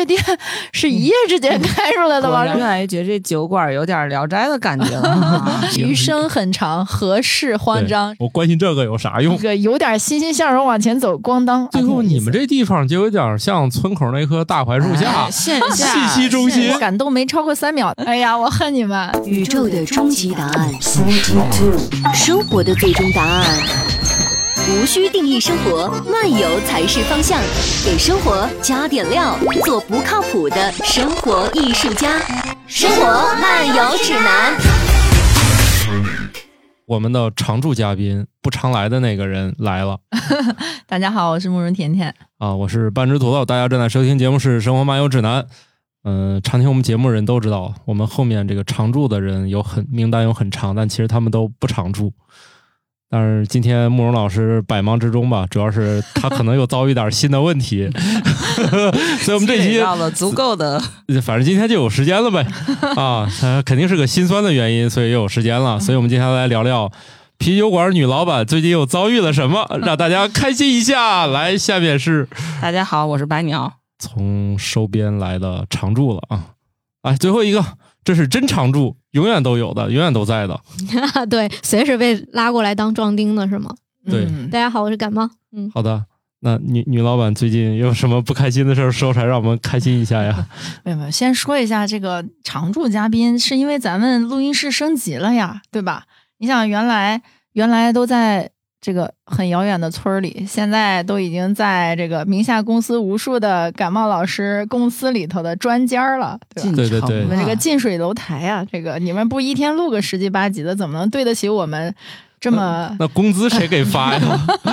这店 是一夜之间开出来的吗？越来越觉得这酒馆有点《聊斋》的感觉了。余生很长，何事慌张？我关心这个有啥用？这个有点欣欣向荣往前走，咣当！最后你们这地方就有点像村口那棵大槐树下，线下信息中心，感动没超过三秒。哎呀，我恨你们！宇宙的终极答案，生活的最终答案。无需定义生活，漫游才是方向。给生活加点料，做不靠谱的生活艺术家。生活漫游指南。我们的常驻嘉宾不常来的那个人来了。大家好，我是慕容甜甜。啊，我是半只土豆。大家正在收听节目是《生活漫游指南》。嗯，常听我们节目人都知道，我们后面这个常驻的人有很名单有很长，但其实他们都不常驻。但是今天慕容老师百忙之中吧，主要是他可能又遭遇点新的问题，所以我们这期到了足够的，反正今天就有时间了呗。啊，他肯定是个心酸的原因，所以又有时间了。所以我们接下来聊聊啤酒馆女老板最近又遭遇了什么，让大家开心一下。来，下面是大家好，我是白鸟，从收编来的常驻了啊。哎，最后一个，这是真常驻。永远都有的，永远都在的。对，随时被拉过来当壮丁的是吗？对，大家好，我是感冒。嗯，好的。那女女老板最近有什么不开心的事儿说出来，让我们开心一下呀？没有没有，先说一下这个常驻嘉宾，是因为咱们录音室升级了呀，对吧？你想，原来原来都在。这个很遥远的村里，现在都已经在这个名下公司无数的感冒老师公司里头的专家了，对对对，我们这个近水楼台啊，这个你们不一天录个十集八集的，怎么能对得起我们这么？那工资谁给发呀？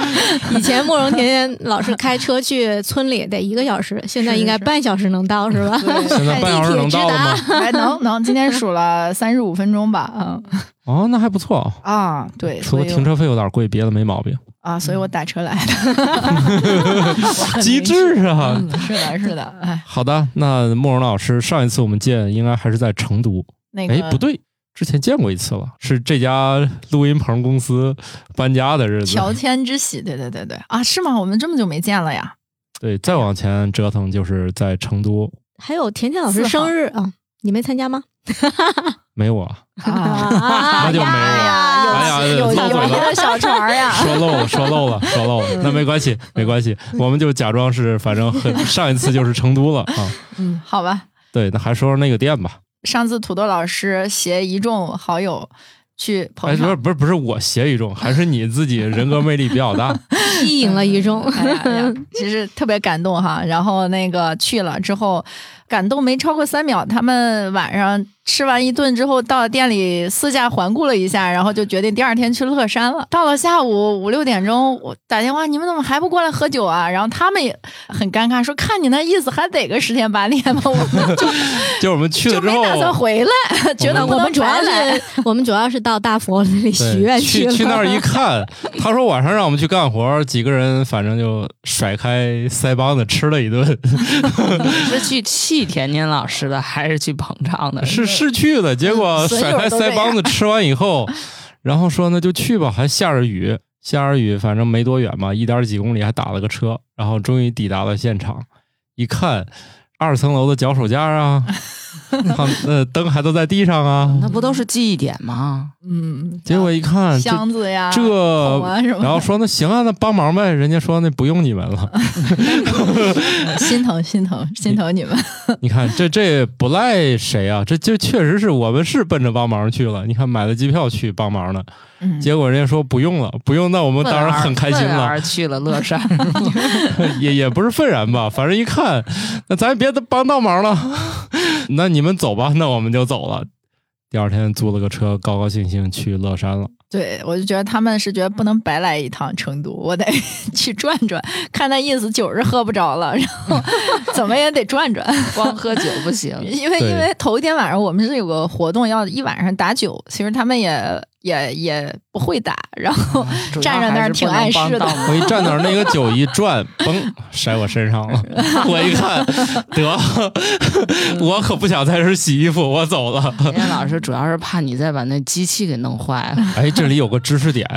以前慕容甜甜老是开车去村里得一个小时，现在应该半小时能到是吧？现在半小时能到吗？还能能，今天数了三十五分钟吧，嗯。哦，那还不错啊！对，除了停车费有点贵，别的没毛病啊。所以我打车来的，机智啊！是的，是的。哎，好的，那慕容老师，上一次我们见应该还是在成都。那个，哎，不对，之前见过一次了，是这家录音棚公司搬家的日子。乔迁之喜，对对对对啊，是吗？我们这么久没见了呀？对，再往前折腾就是在成都。还有甜甜老师生日啊，你没参加吗？没我啊，那就没我。哎呀，有有你的小船呀！说漏了，说漏了，说漏了。那没关系，没关系，我们就假装是，反正很上一次就是成都了啊。嗯，好吧。对，那还说说那个店吧。上次土豆老师携一众好友去捧场，不是不是不是我携一众，还是你自己 人格魅力比较大，吸引了一众。其实特别感动哈。然后那个去了之后。感动没超过三秒，他们晚上吃完一顿之后，到店里私下环顾了一下，然后就决定第二天去乐山了。到了下午五六点钟，我打电话，你们怎么还不过来喝酒啊？然后他们也很尴尬，说看你那意思，还得个十天八天吧。我们就 就我们去了之后，没打算回来，觉得我们主要是我们主要是到大佛那里许愿去了。去那儿一看，他说晚上让我们去干活，几个人反正就甩开腮帮子吃了一顿。是去气。去甜甜老师的还是去捧场的？是是去的，结果甩开腮帮子吃完以后，然后说那就去吧，还下着雨，下着雨，反正没多远嘛，一点几公里，还打了个车，然后终于抵达了现场，一看。二层楼的脚手架啊，他呃灯还都在地上啊，那不都是记忆点吗？嗯，结果一看箱子呀，这然后说那行啊，那帮忙呗。人家说那不用你们了，心疼心疼心疼你们。你 看这这不赖谁啊？这这确实是我们是奔着帮忙去了。你看买了机票去帮忙的。结果人家说不用了，不用，那我们当然很开心了。去了乐山，也也不是愤然吧，反正一看，那咱也别帮倒忙了，那你们走吧，那我们就走了。第二天租了个车，高高兴兴去乐山了。对，我就觉得他们是觉得不能白来一趟成都，我得去转转。看那意思，酒是喝不着了，然后怎么也得转转，光喝酒不行。因为因为头一天晚上我们是有个活动，要一晚上打酒，其实他们也。也也不会打，然后 站在那儿挺碍事的。我一站那儿，那个酒一转，嘣，甩我身上了。我一看，得，我可不想在这洗衣服，我走了。严老师主要是怕你再把那机器给弄坏了。哎，这里有个知识点，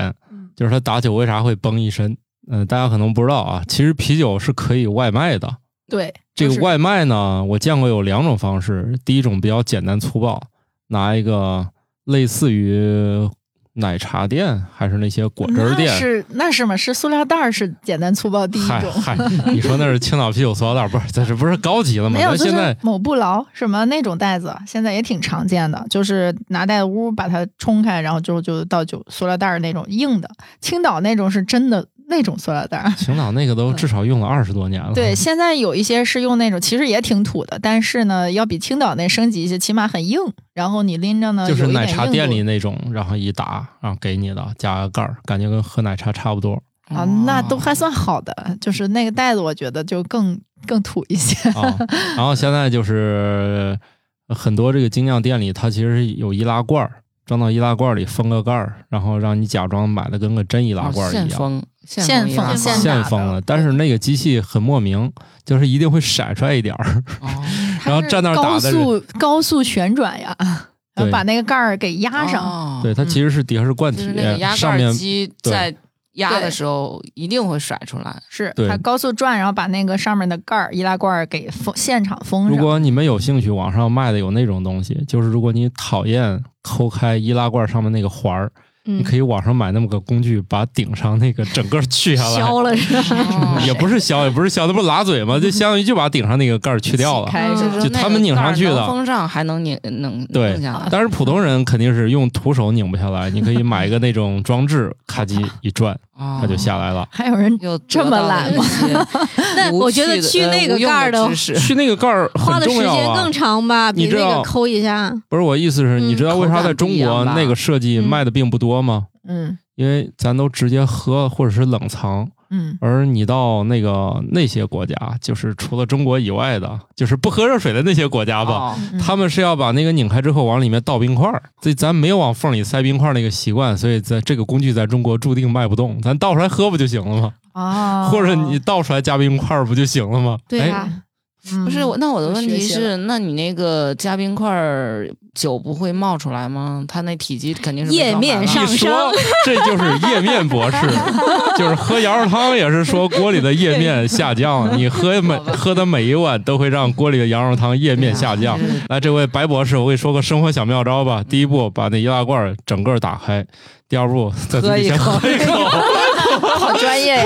就是他打酒为啥会崩一身？嗯，大家可能不知道啊，其实啤酒是可以外卖的。对，这个外卖呢，我见过有两种方式。第一种比较简单粗暴，拿一个类似于奶茶店还是那些果汁店，是那是吗？是塑料袋儿是简单粗暴第一种。嗨嗨，你说那是青岛啤酒塑料袋儿，不是？这这不是高级了吗？没有，现在某不劳什么那种袋子，现在也挺常见的，就是拿袋屋把它冲开，然后就就倒酒塑料袋儿那种硬的。青岛那种是真的那种塑料袋儿。青岛那个都至少用了二十多年了。对，现在有一些是用那种，其实也挺土的，但是呢，要比青岛那升级一些，起码很硬。然后你拎着呢，就是奶茶店里那种，然后一打，然后给你的，加个盖儿，感觉跟喝奶茶差不多啊，那都还算好的，就是那个袋子，我觉得就更更土一些。啊。然后现在就是很多这个精酿店里，它其实有易拉罐儿，装到易拉罐儿里封个盖儿，然后让你假装买的跟个真易拉哦罐儿一样。现封现封现封了，但是那个机器很莫名，就是一定会闪出来一点儿，哦然后站那儿打高的高，速高速旋转呀，然后把那个盖儿给压上。哦对，它其实是底下是罐体上面机对在压的时候一定会甩出来。是它高速转，然后把那个上面的盖儿易拉罐儿给封现场封上。如果你们有兴趣，网上卖的有那种东西，就是如果你讨厌抠开易拉罐上面那个环儿，嗯你可以网上买那么个工具，把顶上那个整个去下来。削了是吧？哦也不是削，也不是削，那不是拉嘴吗？就相当于就把顶上那个盖儿去掉了。就他们拧上去的能封上还能拧能对。但是普通人肯定是用徒手拧不下来，你可以买一个那种装置，咔叽一转，哦它就下来了。还有人有这么懒吗？那我觉得去那个盖儿的去那个盖儿花的时间更。长吧，比那个抠一下。不是我意思是，嗯你知道为啥在中国那个设计嗯卖的并不多吗？嗯因为咱都直接喝或者是冷藏，嗯而你到那个那些国家，就是除了中国以外的，就是不喝热水的那些国家吧，哦嗯他们是要把那个拧开之后往里面倒冰块儿，所以咱没有往缝里塞冰块儿那个习惯，所以在这个工具在中国注定卖不动。咱倒出来喝不就行了吗？啊，或者你倒出来加冰块儿不就行了吗？哎对呀，嗯不是我，那我的问题是，那你那个加冰块儿酒不会冒出来吗？它那体积肯定是被页装满了面上升这就是液面博士，就是喝羊肉汤也是说锅里的液面下降，你喝每喝的每一碗都会让锅里的羊肉汤液面下降。来，这位白博士，我给你说个生活小妙招吧。第一步，把那易拉罐整个打开；第二步，在自己先喝一口。好专业呀。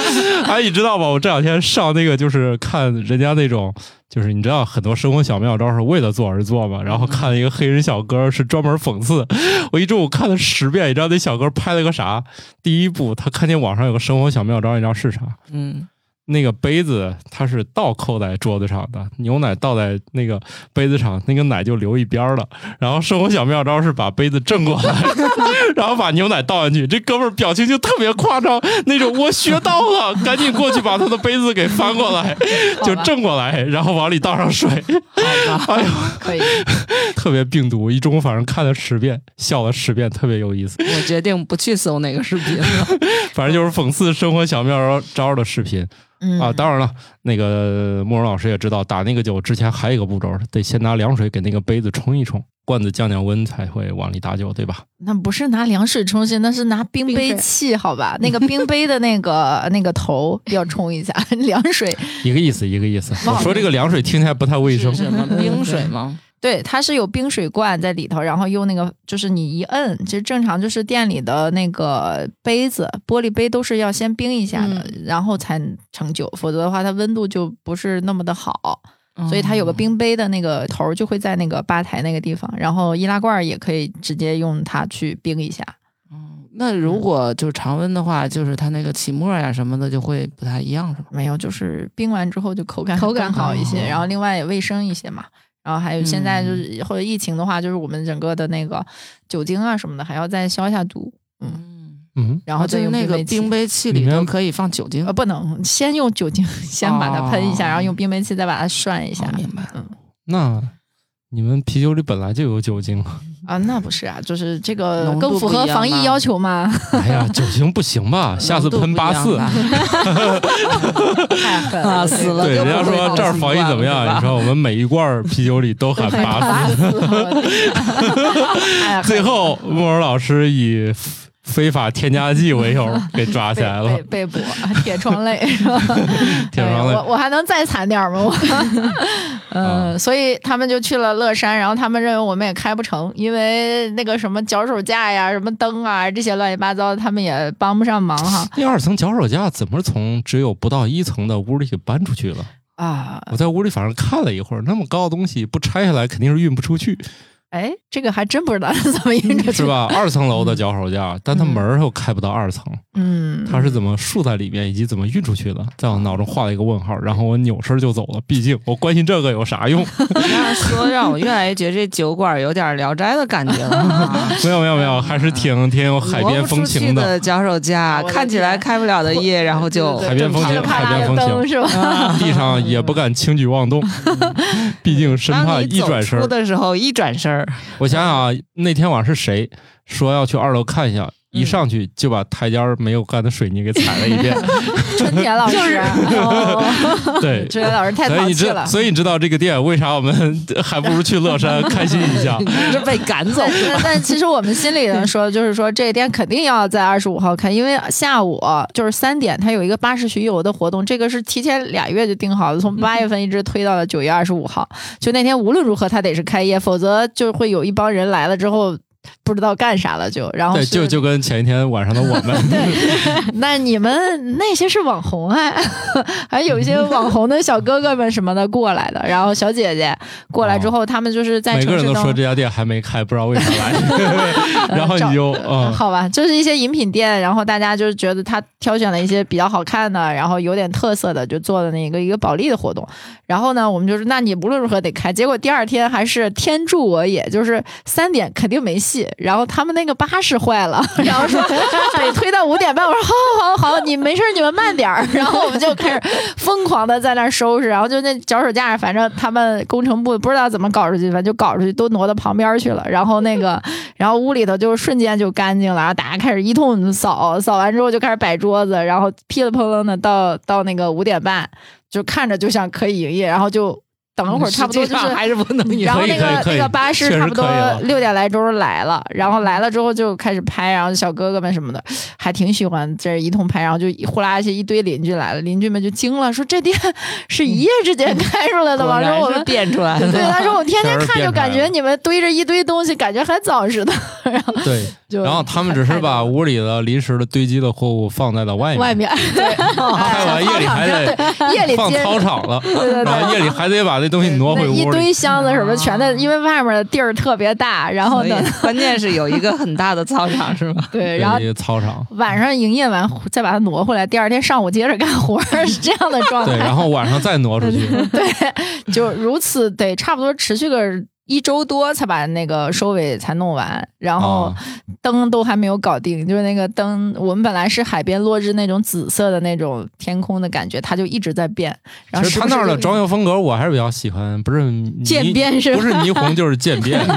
哎，你知道吧？我这两天上那个就是看人家那种，就是你知道很多生活小妙招是为了做而做嘛。然后看了一个黑人小哥是专门讽刺，我一中午看了十遍。你知道那小哥拍了个啥？第一步，他看见网上有个生活小妙招，你知道是啥？嗯，那个杯子它是倒扣在桌子上的，牛奶倒在那个杯子上，那个奶就流一边儿了。然后生活小妙招是把杯子正过来，然后把牛奶倒进去。这哥们儿表情就特别夸张，那种我学到了，赶紧过去把他的杯子给翻过来，就正过来，然后往里倒上水。哎呦，可以，特别病毒，一中午反正看了十遍，笑了十遍，特别有意思。我决定不去搜那个视频了。反正就是讽刺生活小妙招的视频。嗯啊，当然了，那个慕容老师也知道，打那个酒之前还有一个步骤，得先拿凉水给那个杯子冲一冲，罐子降降温才会往里打酒，对吧？那不是拿凉水冲洗，那是拿冰杯器，好吧？那个冰杯的那个那个头要冲一下，凉水一个意思，一个意思。忘了我说这个凉水听起来不太卫生是，什么冰水吗？对，它是有冰水罐在里头，然后用那个就是你一摁，其实正常就是店里的那个杯子，玻璃杯都是要先冰一下的，然后才盛酒，否则的话它温度就不是那么的好。所以它有个冰杯的那个头儿就会在那个吧台那个地方，然后易拉罐儿也可以直接用它去冰一下。嗯。那如果就是常温的话，就是它那个起沫呀什么的就会不太一样，是吧？没有，就是冰完之后就口感口感好一些，哦然后另外也卫生一些嘛。然后还有现在就是或者疫情的话，就是我们整个的那个酒精啊什么的还要再消一下毒，嗯，嗯，然后再用就那个冰冰杯器里面里都可以放酒精呃，。不能先用酒精先把它喷一下，哦然后用冰杯器再把它涮一下。哦明白。嗯。那你们啤酒里本来就有酒精，啊，那不是啊，就是这个更符合防疫要求嘛。哎呀，酒精不行吧？下次喷八四。太狠啊了，死了对，人家说这儿防疫怎么样？你说我们每一罐啤酒里都含八四。最后，莫尔老师以非法添加剂为由 给抓起来了被。被被捕，铁窗泪是吧？铁窗泪哎我我还能再惨点吗？我，嗯、啊所以他们就去了乐山，然后他们认为我们也开不成，因为那个什么脚手架呀、什么灯啊这些乱七八糟的，他们也帮不上忙哈第二层脚手架怎么从只有不到一层的屋里给搬出去了？啊。我在屋里反正看了一会儿，那么高的东西不拆下来肯定是运不出去，哎，这个还真不知道是怎么运出去，是？吧？二层楼的脚手架，但它门儿又开不到二层，嗯，它是怎么竖在里面，以及怎么运出去的？在我脑中画了一个问号，然后我扭身就走了。毕竟我关心这个有啥用？这样说让我越来越觉得这酒馆有点《聊斋》的感觉了。没有没有没有，还是挺挺有海边风情的。的脚手架，看起来开不了的夜，然后就海边风情海边风情是吧？地上也不敢轻举妄动，毕竟生怕当你走一转身出。的时候，一转身我想想啊，那天晚上是谁说要去二楼看一下？一上去就把台阶儿没有干的水泥给踩了一遍。春田老师，哦对，春田老师太所以你知，淘气了。所以你知道这个店为啥我们 还不如去乐山开心一下？是被赶走但。其实我们心里人说，就是说这个店肯定要在二十五号开，因为下午就是三点，它有一个巴士巡游的活动，这个是提前俩月就定好的，从八月份一直推到了九月二十五号。就那天无论如何它得是开业，否则就会有一帮人来了之后不知道干啥了就，然后对，就就跟前一天晚上的我们，那你们那些是网红哎，还有一些 网红的小哥哥们什么的过来的，然后小姐姐过来之后，他们就是在哦每个人都说这家店还没开，不知道为啥来，然后你就嗯，好吧，就是一些饮品店，然后大家就是觉得他挑选了一些比较好看的，然后有点特色的，就做的那个一个保利的活动。然后呢，我们就是那你无论如何得开。结果第二天还是天助我也，就是三点肯定没戏。然后他们那个巴士坏了，然后说得推到五点半。我说好好好，你没事你们慢点儿。然后我们就开始疯狂的在那儿收拾，然后就那脚手架，反正他们工程部不知道怎么搞出去，反正就搞出去，都挪到旁边去了。然后那个，然后屋里头就瞬间就干净了，然后大家开始一通扫，扫完之后就开始摆桌子，然后噼里啪啦的到到那个五点半，就看着就像可以营业，然后就等了会儿，差不多就是然后那个那个巴士差不多六点来钟来了，然后来了之后就开始拍，然后小哥哥们什么的还挺喜欢这一通拍，然后就呼啦一下一堆邻居来了，邻居们就惊了，说这店 是一夜之间开出来的吗？然是说我们。变出来的。对，他说我天天看就感觉你们堆着一堆东西，感觉还早似的。然后然后他们只是把屋里的临时的堆积的货物放在了外面，外面 开完夜里还得对夜里放接操场了，对对然后夜里还得把那东西挪回屋里。堆箱子什么全在，因为外面的地儿特别大，然后呢，关键是有一个很大的操场，是吧？对，然后一个操场，晚上营业完再把它挪回来，第二天上午接着干活儿，是这样的状态对，态。然后晚上再挪出去。对，就如此得差不多持续个一周多才把那个收尾才弄完，然后啊，灯都还没有搞定，就是那个灯，我们本来是海边落日那种紫色的那种天空的感觉，它就一直在变。然后其实他那儿的装修风格我还是比较喜欢，不是 霓渐变是不是霓虹就是渐变。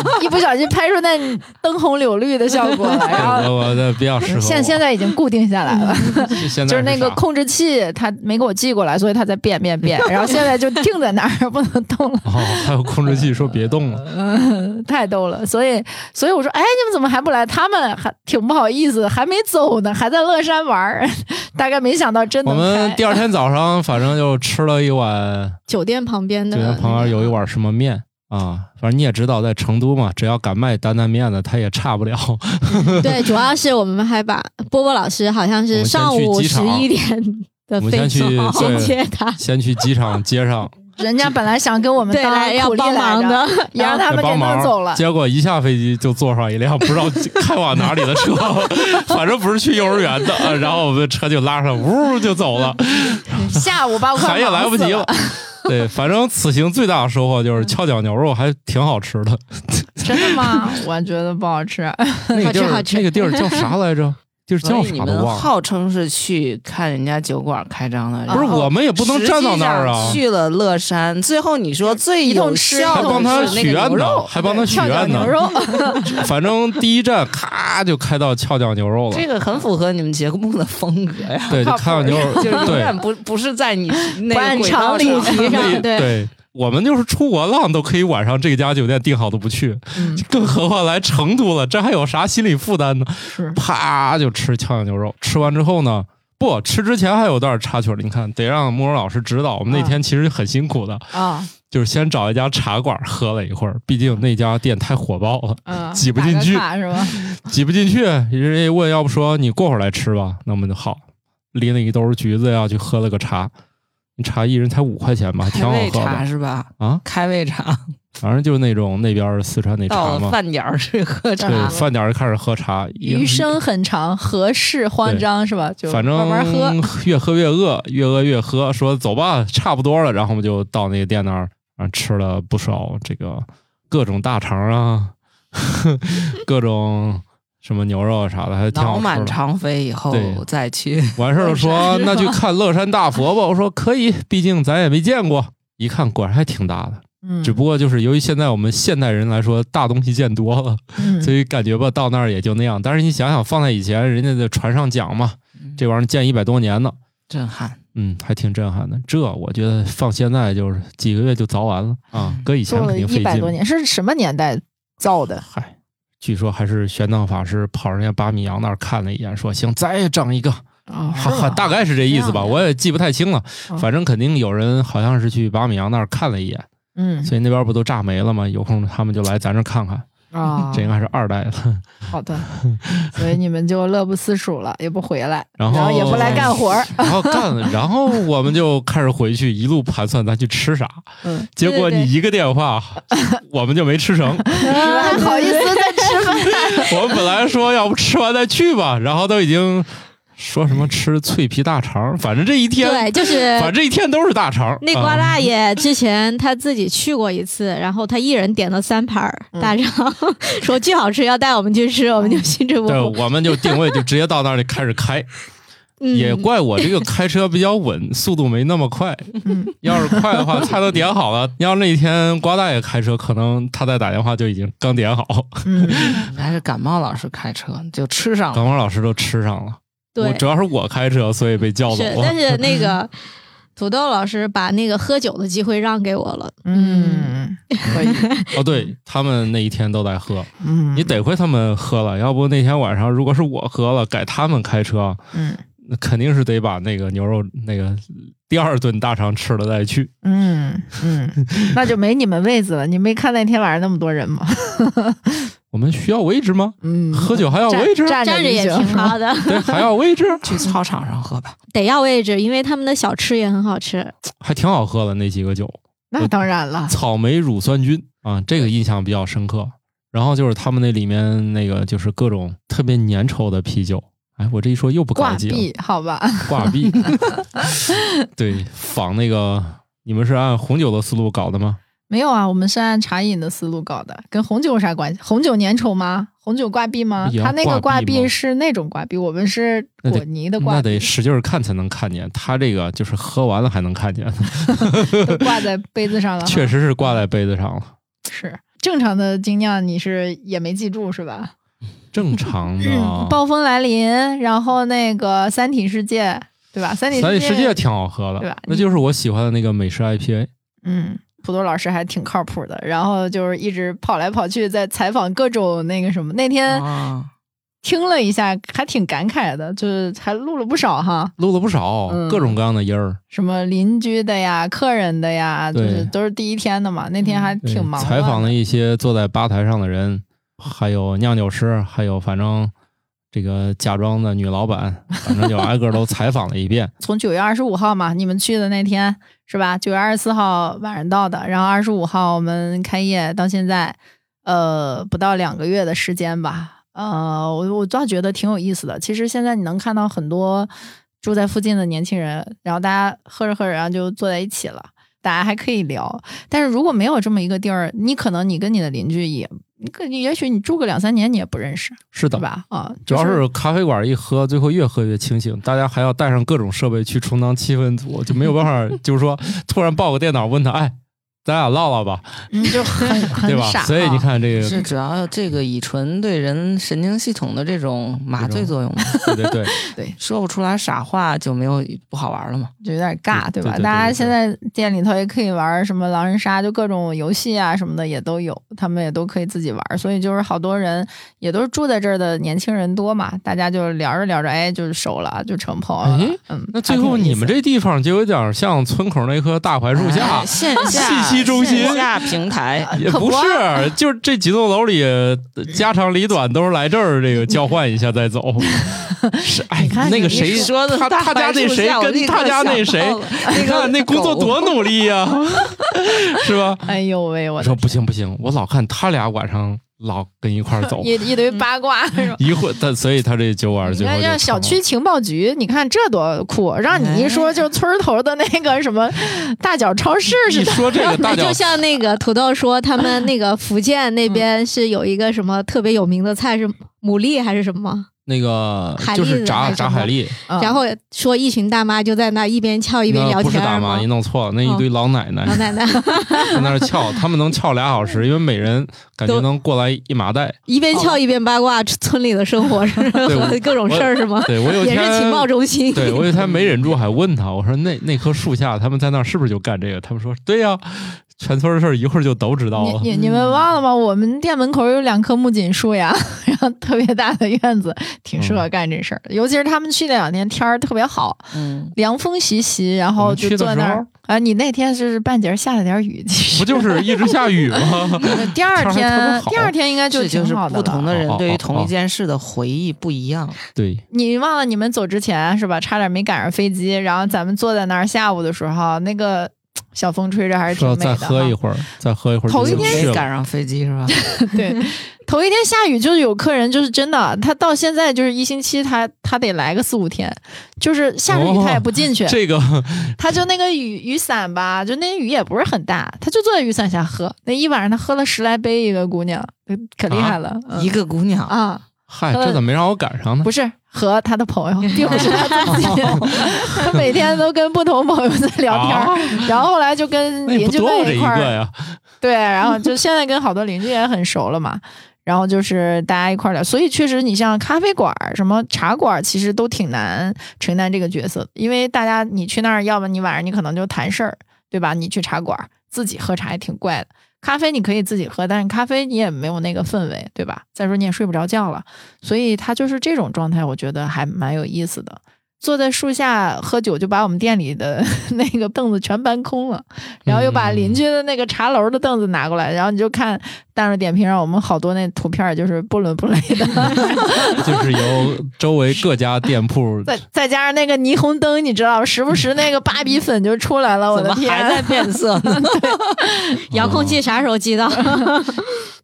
一不小心拍出那灯红柳绿的效果来，然后。我我的比较适合。现现在已经固定下来了，现在就是那个控制器，它没给我寄过来，所以它在变变变，然后现在就定在那儿不能动了。哦，还有控制器说别动了。嗯，太逗了，所以所以我说，哎，你们怎么还不来？他们还挺不好意思，还没走呢，还在乐山玩儿，大概没想到真的我。们第二天早上 反正就吃了一碗，酒店旁边的酒店旁边有一碗什么面啊，反正你也知道，在成都嘛，只要敢卖担担面的，他也差不了。对，主要是我们还把波波老师好像是上午十一点的飞机先接他，先去机场接上，人家本来想跟我们来要苦力来帮忙，的，也让他们给帮忙弄走了。结果一下飞机就坐上一辆不知道 开往哪里的车，反正不是去幼儿园的，啊然后我们的车就拉上，呜就走了，下午把我快喊也来不及了。对，反正此行最大的收获就是跷脚牛肉还挺好吃的。真的吗？我觉得不好吃。那个地儿好吃好，吃那个地儿叫啥来着？就是叫所以你们啥都忘了。号称是去看人家酒馆开张的，不是，然后我们也不能站到那儿啊实际上。去了乐山，最后你说最一有效的还帮他是那个许愿呢，还帮他许 跷脚愿呢。牛肉，反正第一站咔就开到跷脚牛肉了这。个很符合你们节目的风格呀。对，就靠谱开到牛肉，就是永对远不不是在你 那个轨常理道上对，我们就是出国浪都可以晚上这家酒店订好都不去，嗯，更何况来成都了，这还有啥心理负担呢？是啪就吃荞阳牛肉，吃完之后呢，不吃之前还有段插曲儿，你看得让慕容老师指导。我们那天其实很辛苦的，啊，就是先找一家茶馆喝了一会儿，毕竟那家店太火爆了，嗯，挤不进去是吧？挤不进去。人家问，要不说你过会儿来吃吧，那我们就好，拎了一兜橘子呀，去喝了个茶。茶一人才五块钱吧，挺开好喝胃茶的是吧？啊。开胃茶，反正就是那种那边四川那茶嘛，饭点儿去喝茶对，饭点儿就开始喝茶，余生很长，何事慌张是吧？就反正慢慢喝。越喝越饿，越饿越喝。说走吧，差不多了。然后我们就到那个店那儿，啊，吃了不少这个各种大肠啊，各种什么牛肉啥的，还挺好吃脑满的。肠肥以后再去，完事儿了说 那去看乐山大佛吧。我说可以，毕竟咱也没见过。一看果然还挺大的，嗯，只不过就是由于现在我们现代人来说，大东西见多了，嗯所以感觉吧到那儿也就那样。但是你想想，放在以前，人家在船上讲嘛，这玩意儿建一百多年呢。震撼。嗯，还挺震撼的。这我觉得放现在就是几个月就凿完了啊，搁以前肯定费劲一百多。年，是什么年代造的？嗨，据说还是玄奘法师跑人家巴米扬那儿看了一眼，说行，再整一个，啊哈哈，大概是这意思吧，我也记不太清了。嗯反正肯定有人好像是去巴米扬那儿看了一眼，嗯所以那边不都炸没了吗？有空他们就来咱这儿看看。啊，这应该是二代了。好的，所以你们就乐不思蜀了，也不回来，然后也不来干活儿。然后干了，然后我们就开始回去，一路盘算咱去吃啥。嗯，结果你一个电话，我们就没吃成。还好意思？我们本来说要不吃完再去吧，然后都已经说什么吃脆皮大肠，反正这一天，对，就是反正这一天都是大肠。那瓜啊大爷之前他自己去过一次，然后他一人点了三盘儿大肠，说巨好吃，要带我们去吃，我们就兴致勃对，勃。我们就定位就直接到那里开始开，嗯也怪我这个开车比较稳，速度没那么快。嗯要是快的话，菜都点好了。要那天瓜大爷开车，可能他在打电话就已经刚点好，嗯，还是感冒老师开车就吃上了。感冒老师都吃上了。我对，主要是我开车，所以被叫走，了。但是 那个土豆老师把那个喝酒的机会让给我了。嗯，可以，哦，对他们那一天都在喝，嗯，你得亏他们喝了，要不那天晚上如果是我喝了，改他们开车，嗯那肯定是得把那个牛肉那个第二顿大肠吃了再去。嗯嗯，那就没你们位子了。你没看那天晚上那么多人吗？我们需要位置吗？嗯，喝酒还要位置？站站着也挺好的，对，还要位置，去操场上喝吧。得要位置，因为他们的小吃也很好吃。还挺好喝的那几个酒，那当然了，草莓乳酸菌啊，这个印象比较深刻。然后就是他们那里面那个就是各种特别粘稠的啤酒。哎，我这一说又不挂高级了。壁好吧？挂壁，对，仿那个，你们是按红酒的思路搞的吗？没有啊，我们是按茶饮的思路搞的，跟红酒有啥关系？红酒粘稠吗？红酒挂壁吗也？要它那个挂挂壁是那种挂壁，我们是果泥的挂那，得使劲儿看才能看见，他这个就是喝完了还能看见，都挂在杯子上了。确实是挂在杯子上了。是正常的精酿，你是也没记住是吧？正常的，嗯，暴风来临，然后那个《三体世界》，对吧？《三体三体世界界》挺好喝的对吧，那就是我喜欢的那个美式 IPA。嗯，土豆老师还挺靠谱的，然后就是一直跑来跑去，在采访各种那个什么。那天啊，听了一下，还挺感慨的，就是还录了不少哈，录了不少，嗯。各种各样的音儿，什么邻居的呀、客人的呀，就是都是第一天的嘛。那天还挺忙采访了，一些坐在吧台上的人，还有酿酒师，还有反正这个假装的女老板，反正就挨个都采访了一遍。从九月二十五号嘛，你们去的那天是吧？九月二十四号晚上到的，然后二十五号我们开业到现在，呃，不到两个月的时间吧。呃，我我倒觉得挺有意思的。其实现在你能看到很多住在附近的年轻人，然后大家喝着喝着，然后就坐在一起了，大家还可以聊。但是如果没有这么一个地儿，你可能你跟你的邻居也，你可也许你住个两三年你也不认识，是的对，吧？啊，主要是咖啡馆一喝，最后越喝越清醒，大家还要带上各种设备去充当气氛组，就没有办法，就是说突然抱个电脑问他，哎，咱俩唠唠吧，嗯，就很 很对吧傻。？所以你，看这个，是主要这个乙醇对人神经系统的这种麻醉作用嘛，对对对，对，说不出来傻话就没有不好玩了嘛。就有点尬，对对对大家现在店里头也可以玩什么狼人杀，就各种游戏啊什么的也都有，他们也都可以自己玩。所以就是好多人也都是住在这儿的年轻人多嘛，大家就聊着聊着，哎，就是熟了，就成朋友。嗯，那最后你们这这地方就有点像村口那棵大槐树下哎，线下中心线下平台，也不是，就是这几栋楼里家长里短都是来这儿这个交换一下再走。是哎你，看那个你谁说的他他家那谁跟他家那谁，你看那工作多努力呀，是吧？哎呦喂，我说不行不行，我老看他俩晚上老跟一块儿走，一一堆八卦是吧？一会他所以他这酒馆就看让小区情报局，你看这多酷！让你一说，就村头的那个什么大脚超市似的。一说这个大脚那 就像那个土豆说，他们那个福建那边是有一个什么特别有名的菜是牡蛎还是什么？那个海就是炸炸海蛎，嗯然后说一群大妈就在那一边撬一边聊天不是大妈，你？弄错了，那一堆老奶奶老奶奶 在那儿撬，他们能撬俩小时，因为每人感觉能过来一麻袋。一边撬一边八卦村里的生活是我和各种事儿是吗？对我有一也是情报中心。对我有一天没忍住，还问他，我说那那棵树下他们在那儿是不是就干这个？他们说对呀、全村的事儿一会儿就都知道了。你你你们忘了吗？我们店门口有两棵木槿树呀，然后特别大的院子，挺适合干这事儿的。尤其是他们去那两天天儿特别好，嗯，凉风习习，然后就坐那儿。啊，你那天是半截下了点雨，其实不就是一直下雨吗？第二天第二天应该就挺好的了。不同的人对于同哦一件事的回忆不一样。对，你忘了你们走之前是吧？差点没赶上飞机，然后咱们坐在那儿下午的时候，那个小风吹着还是挺说再美的再。喝一会儿，再喝一会儿头一天去了。没赶上飞机是吧？对，头一天下雨，就是有客人，就是真的，他到现在就是一星期他，他得来个四五天，就是下着雨他也不进去，这个 他就那个雨雨伞吧，就那雨也不是很大，他就坐在雨伞下喝，那一晚上他喝了十来杯，一个姑娘可厉害了，嗯一个姑娘，啊，嗨，这怎么没让我赶上呢？不是和他的朋友，并不是他自己，他每天都跟不同朋友在聊天，啊然后后来就跟邻居不多我这们一块儿。呀。对，然后就现在跟好多邻居也很熟了嘛，然后就是大家一块儿聊，所以确实你像咖啡馆、什么茶馆，其实都挺难承担这个角色的，因为大家你去那儿，要么你晚上你可能就谈事儿，对吧？你去茶馆自己喝茶也挺怪的，咖啡你可以自己喝，但是咖啡你也没有那个氛围，对吧？再说你也睡不着觉了，所以他就是这种状态，我觉得还蛮有意思的。坐在树下喝酒，就把我们店里的 那个凳子全搬空了，然后又把邻居的那个茶楼的凳子拿过来，然后你就看大众点评上我们好多那图片就是不伦不类的，就是由周围各家店铺 再再加上那个霓虹灯，你知道，时不时那个芭比粉就出来了，我的天！么还在变色呢？遥控器啥时候寄到？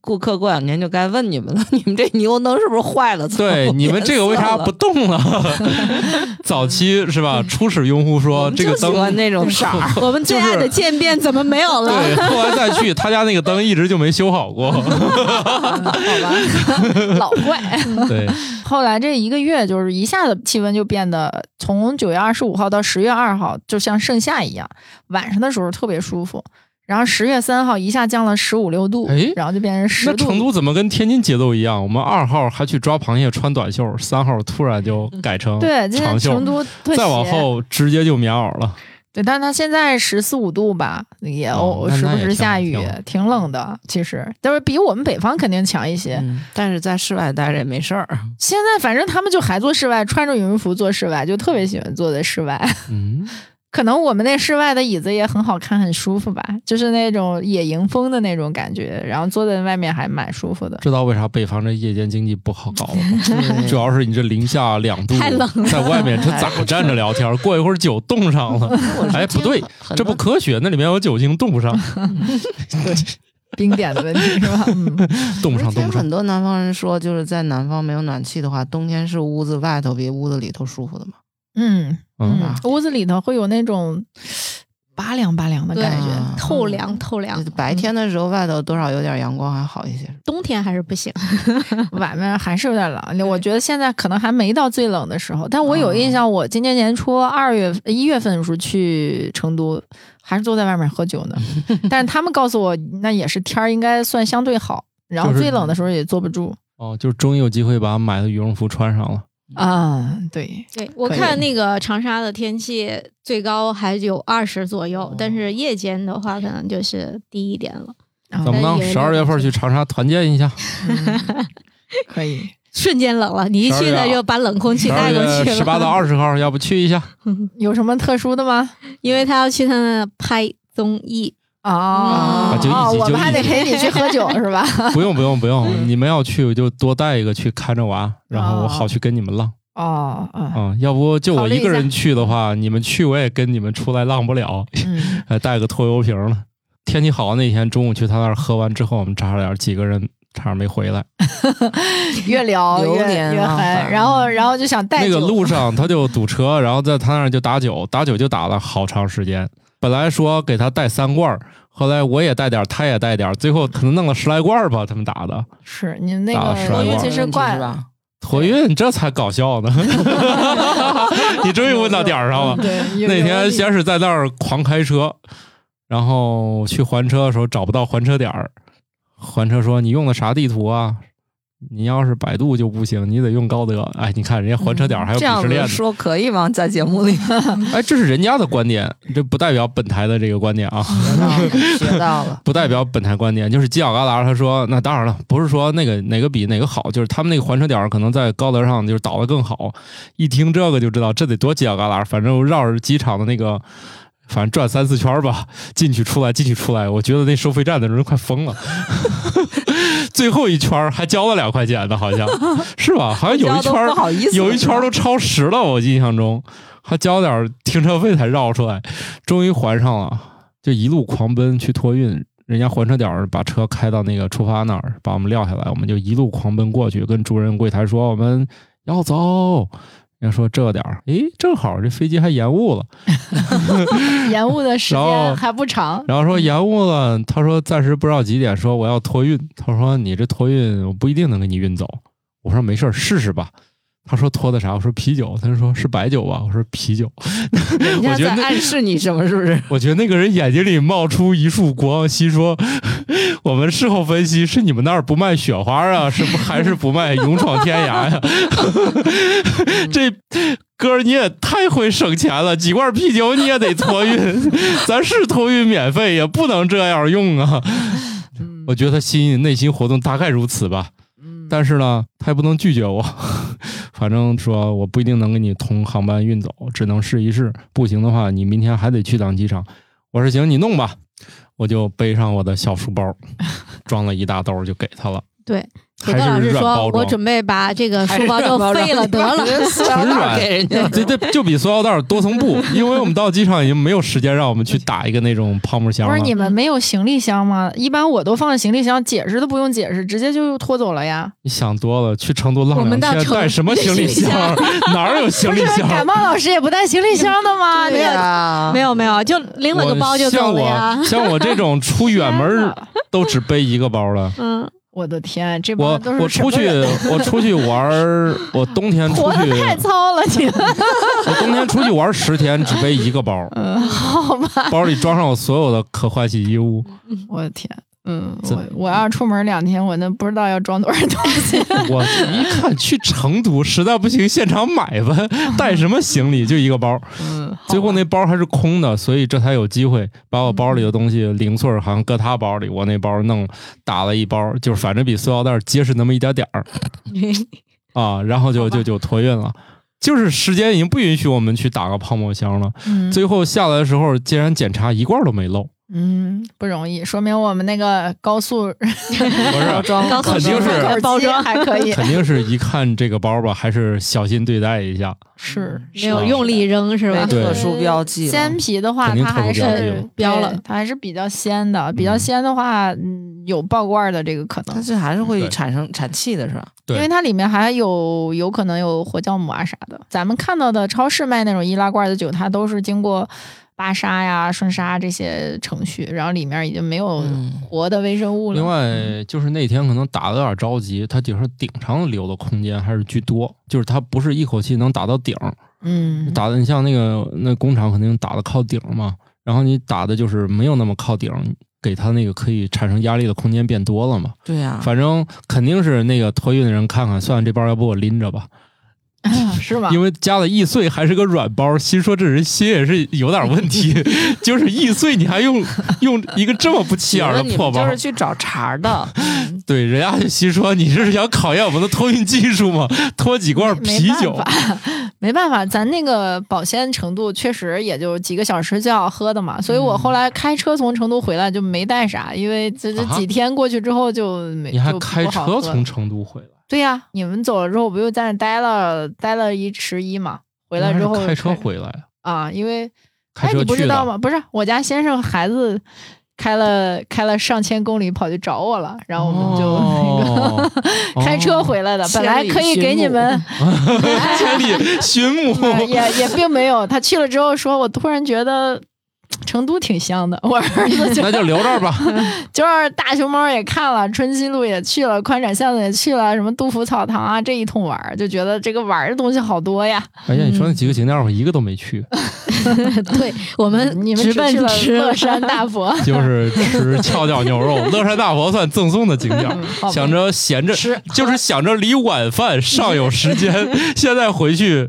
顾客过两天就该问你们了，你们这霓虹灯是不是坏了？对你们这个为啥不动了？早期是吧？初始用户说这个灯喜灯欢那种色儿？我们最爱的渐变怎么没有了？对，后来再去 他家那个灯一直就没修好过。好吧，老怪。对，后来这一个月，就是一下子气温就变得从九月二十五号到十月二号，就像盛夏一样，晚上的时候特别舒服。然后十月三号一下降了十五六度哎，然后就变成十度。那成都怎么跟天津节奏一样？我们二号还去抓螃蟹穿短袖，三号突然就改成对，现在长袖成，都再往后直接就棉袄了。对，但是它现在十四五度吧，也偶时不时下雨挺，挺冷的。其实，但是比我们北方肯定强一些。嗯，但是在室外待着也没事儿。现在反正他们就还做室外，穿着羽绒服做室外，就特别喜欢坐在室外。嗯，可能我们那室外的椅子也很好看，很舒服吧，就是那种野营风的那种感觉，然后坐在外面还蛮舒服的。知道为啥北方这夜间经济不好搞了吗？主要是你这零下两度，太冷了在外面这咋 站着聊天？过一会儿酒冻上了，哎，不对，这不科学，那里面有酒精，冻不上，冰点的问题是吧？嗯，冻不上，冻不上很。多南方人说，就是在南方没有暖气的话，冬天是屋子外头比屋子里头舒服的嘛。嗯嗯嗯，屋子里头会有那种拔凉拔凉的感觉。嗯透凉透凉，白天的时候外头多少有点阳光还好一些。冬天还是不行。晚面还是有点冷，我觉得现在可能还没到最冷的时候。但我有印象，我今年年初二月一月份的时候去成都，还是坐在外面喝酒呢。但是他们告诉我，那也是天儿应该算相对好，然后就是最冷的时候也坐不住哦，就是终于有机会把买的羽绒服穿上了。啊。对，对我看那个长沙的天气最高还有二十左右，哦但是夜间的话可能就是低一点了。啊怎么能十二月份去长沙团建一下？嗯可以。瞬间冷了，你一去12月呢就把冷空气带过去了。十八到二十号，要不去一下？有什么特殊的吗？因为他要去他那拍综艺，啊啊就一哦集就我们还得陪你去喝酒 是吧？不用不用不用，你们要去我就多带一个去看着娃，然后我好去跟你们浪。哦，啊，嗯，要不就我一个人去的话，你们去我也跟你们出来浪不了，嗯，还带个拖油瓶了。天气好那天中午去他那儿喝完之后，我们差点几个人差点没回来。越聊榴越越嗨，然后然后就想带那个酒路上他就堵车，然后在他那儿就打酒，打酒就打了好长时间。本来说给他带三罐儿，后来我也带点儿，他也带点儿，最后可能弄了十来罐儿吧。他们打的是你那打十来个罐其实怪？托运，这才搞笑呢。你终于问到点儿上了。对，有那天先是在那儿狂开车，然后去还车的时候找不到还车点儿，还车说你用的啥地图啊？你要是百度就不行，你得用高德。哎，你看人家还车点还有这样鄙视链呢。子说可以吗？在节目里 哎，这是人家的观点，这不代表本台的这个观点啊，学到了。不代表本台观点。就是犄角旮旯，他说那当然了，不是说那个哪个比哪个好，就是他们那个还车点可能在高德上就是导的更好。一听这个就知道这得多犄角旮旯，反正绕着机场的那个。反正转三四圈儿吧，进去出来，进去出来，我觉得那收费站的人快疯了。最后一圈儿还交了两块钱呢，好像 是吧？好像有一圈儿都不好意思，有一圈儿都超时了，我印象中还交点儿停车费才绕出来，终于还上了，就一路狂奔去托运。人家还车点儿把车开到那个出发那儿，把我们撂下来，我们就一路狂奔过去，跟主任柜台说我们要走。人家说这点儿，诶，正好这飞机还延误了 延误的时间还不长，然后说延误了，他说暂时不知道几点，说我要托运，他说你这托运我不一定能给你运走，我说没事儿试试吧。他说托的啥？我说啤酒。他就说是白酒吧？我说啤酒。人家我觉得那在暗示你什么？是不是？我觉得那个人眼睛里冒出一束光，心说：“ 我们事后分析，是你们那儿不卖雪花啊，是不还是不卖勇闯天涯呀？这哥儿你也太会省钱了，几罐啤酒你也得托运，咱是托运免费，也不能这样用啊。”我觉得他心内心活动大概如此吧，但是呢，他也不能拒绝我，反正说我不一定能给你同航班运走，只能试一试。不行的话，你明天还得去趟机场。我说行，你弄吧，我就背上我的小书包，装了一大兜就给他了。对，土还是豆老师说。我准备把这个书包就废了得了。塑料袋给人家。对对，就比塑料袋多层布，因为我们到机场已经没有时间让我们去打一个那种泡沫箱了不是。你们没有行李箱吗？一般我都放在行李箱，解释都不用解释，直接就拖走了呀。你想多了，去成都浪我们两天，带什么行李箱？哪儿有行李不是感？冒老师也不带行李箱的吗？没有，没有没有，就拎了个包就走了呀。像我像我这种出远门都只背一个包了。嗯，我的天，这都是什我出去 我出去玩儿，我冬天出活去太糙了，你们。我冬天出去玩十天，只背一个包，嗯，好吧。包里装上我所有的可换洗衣物。我的天，嗯，我我要出门两天，我那不知道要装多少东西。我一看去成都，实在不行现场买吧，带什么行李就一个包。嗯，最后那包还是空的，所以这才有机会把我包里的东西零碎儿好像搁他包里，我那包弄打了一包，就是反正比塑料袋结实那么一点点儿 啊，然后就就就托运了。就是时间已经不允许我们去打个泡沫箱了。嗯最后下来的时候，竟然检查一罐都没漏，嗯不容易，说明我们那个高速 不是？装高速肯定是包装还可以，肯定是一看这个包吧，还是小心对待一下。是没有用力扔是吧？对特殊标记鲜皮的话，它还是标了它还是比较鲜的。比较嗯鲜的话，嗯，有爆罐的这个可能，它是还是会产生产气的，是吧？对因为它里面还有有可能有活酵母啊啥的。咱们看到的超市卖那种易拉罐的酒，它都是经过巴沙呀、顺沙这些程序，然后里面已经没有嗯活的微生物了。另外，就是那天可能打的有点着急，它顶上顶上留的空间还是居多，就是它不是一口气能打到顶，嗯，打的你像那个那工厂肯定打的靠顶嘛，然后你打的就是没有那么靠顶，给它那个可以产生压力的空间变多了嘛。对呀、反正肯定是那个托运的人看看，算了，这包要不我拎着吧，是吗？因为加了易碎还是个软包，心说这人心也是有点问题，就是易碎你还用用一个这么不起眼儿的破包就，是去找茬儿的，对，人家就心说你这是想考验我们的托运技术吗？拖几罐啤酒，没办法，咱那个保鲜程度确实也就几个小时就要喝的嘛，所以我后来开车从成都回来就没带啥，因为这这几天过去之后就没你还开车从成都回来，对呀、你们走了之后，不又在那待了待了一十一嘛？回来之后开车回来，啊，因为哎，开车去的。你不知道吗？不是，我家先生孩子开了开了上千公里跑去找我了，然后我们就那个、哦开车回来的。本来可以给你们，千里寻母，呃也也并没有。他去了之后说，我突然觉得。成都挺香的，我儿子就 那就留这儿吧。就是大熊猫也看了，春熙路也去了，宽窄巷子也去了，什么杜甫草堂啊，这一通玩儿，就觉得这个玩儿的东西好多呀。哎呀，你说那几个景点我一个都没去，对我们你们直奔只去了吃乐山大佛，就是吃跷脚牛肉。乐山大佛算赠送的景点儿，嗯好吧想着闲着，吃就是想着离晚饭尚有时间，现在回去。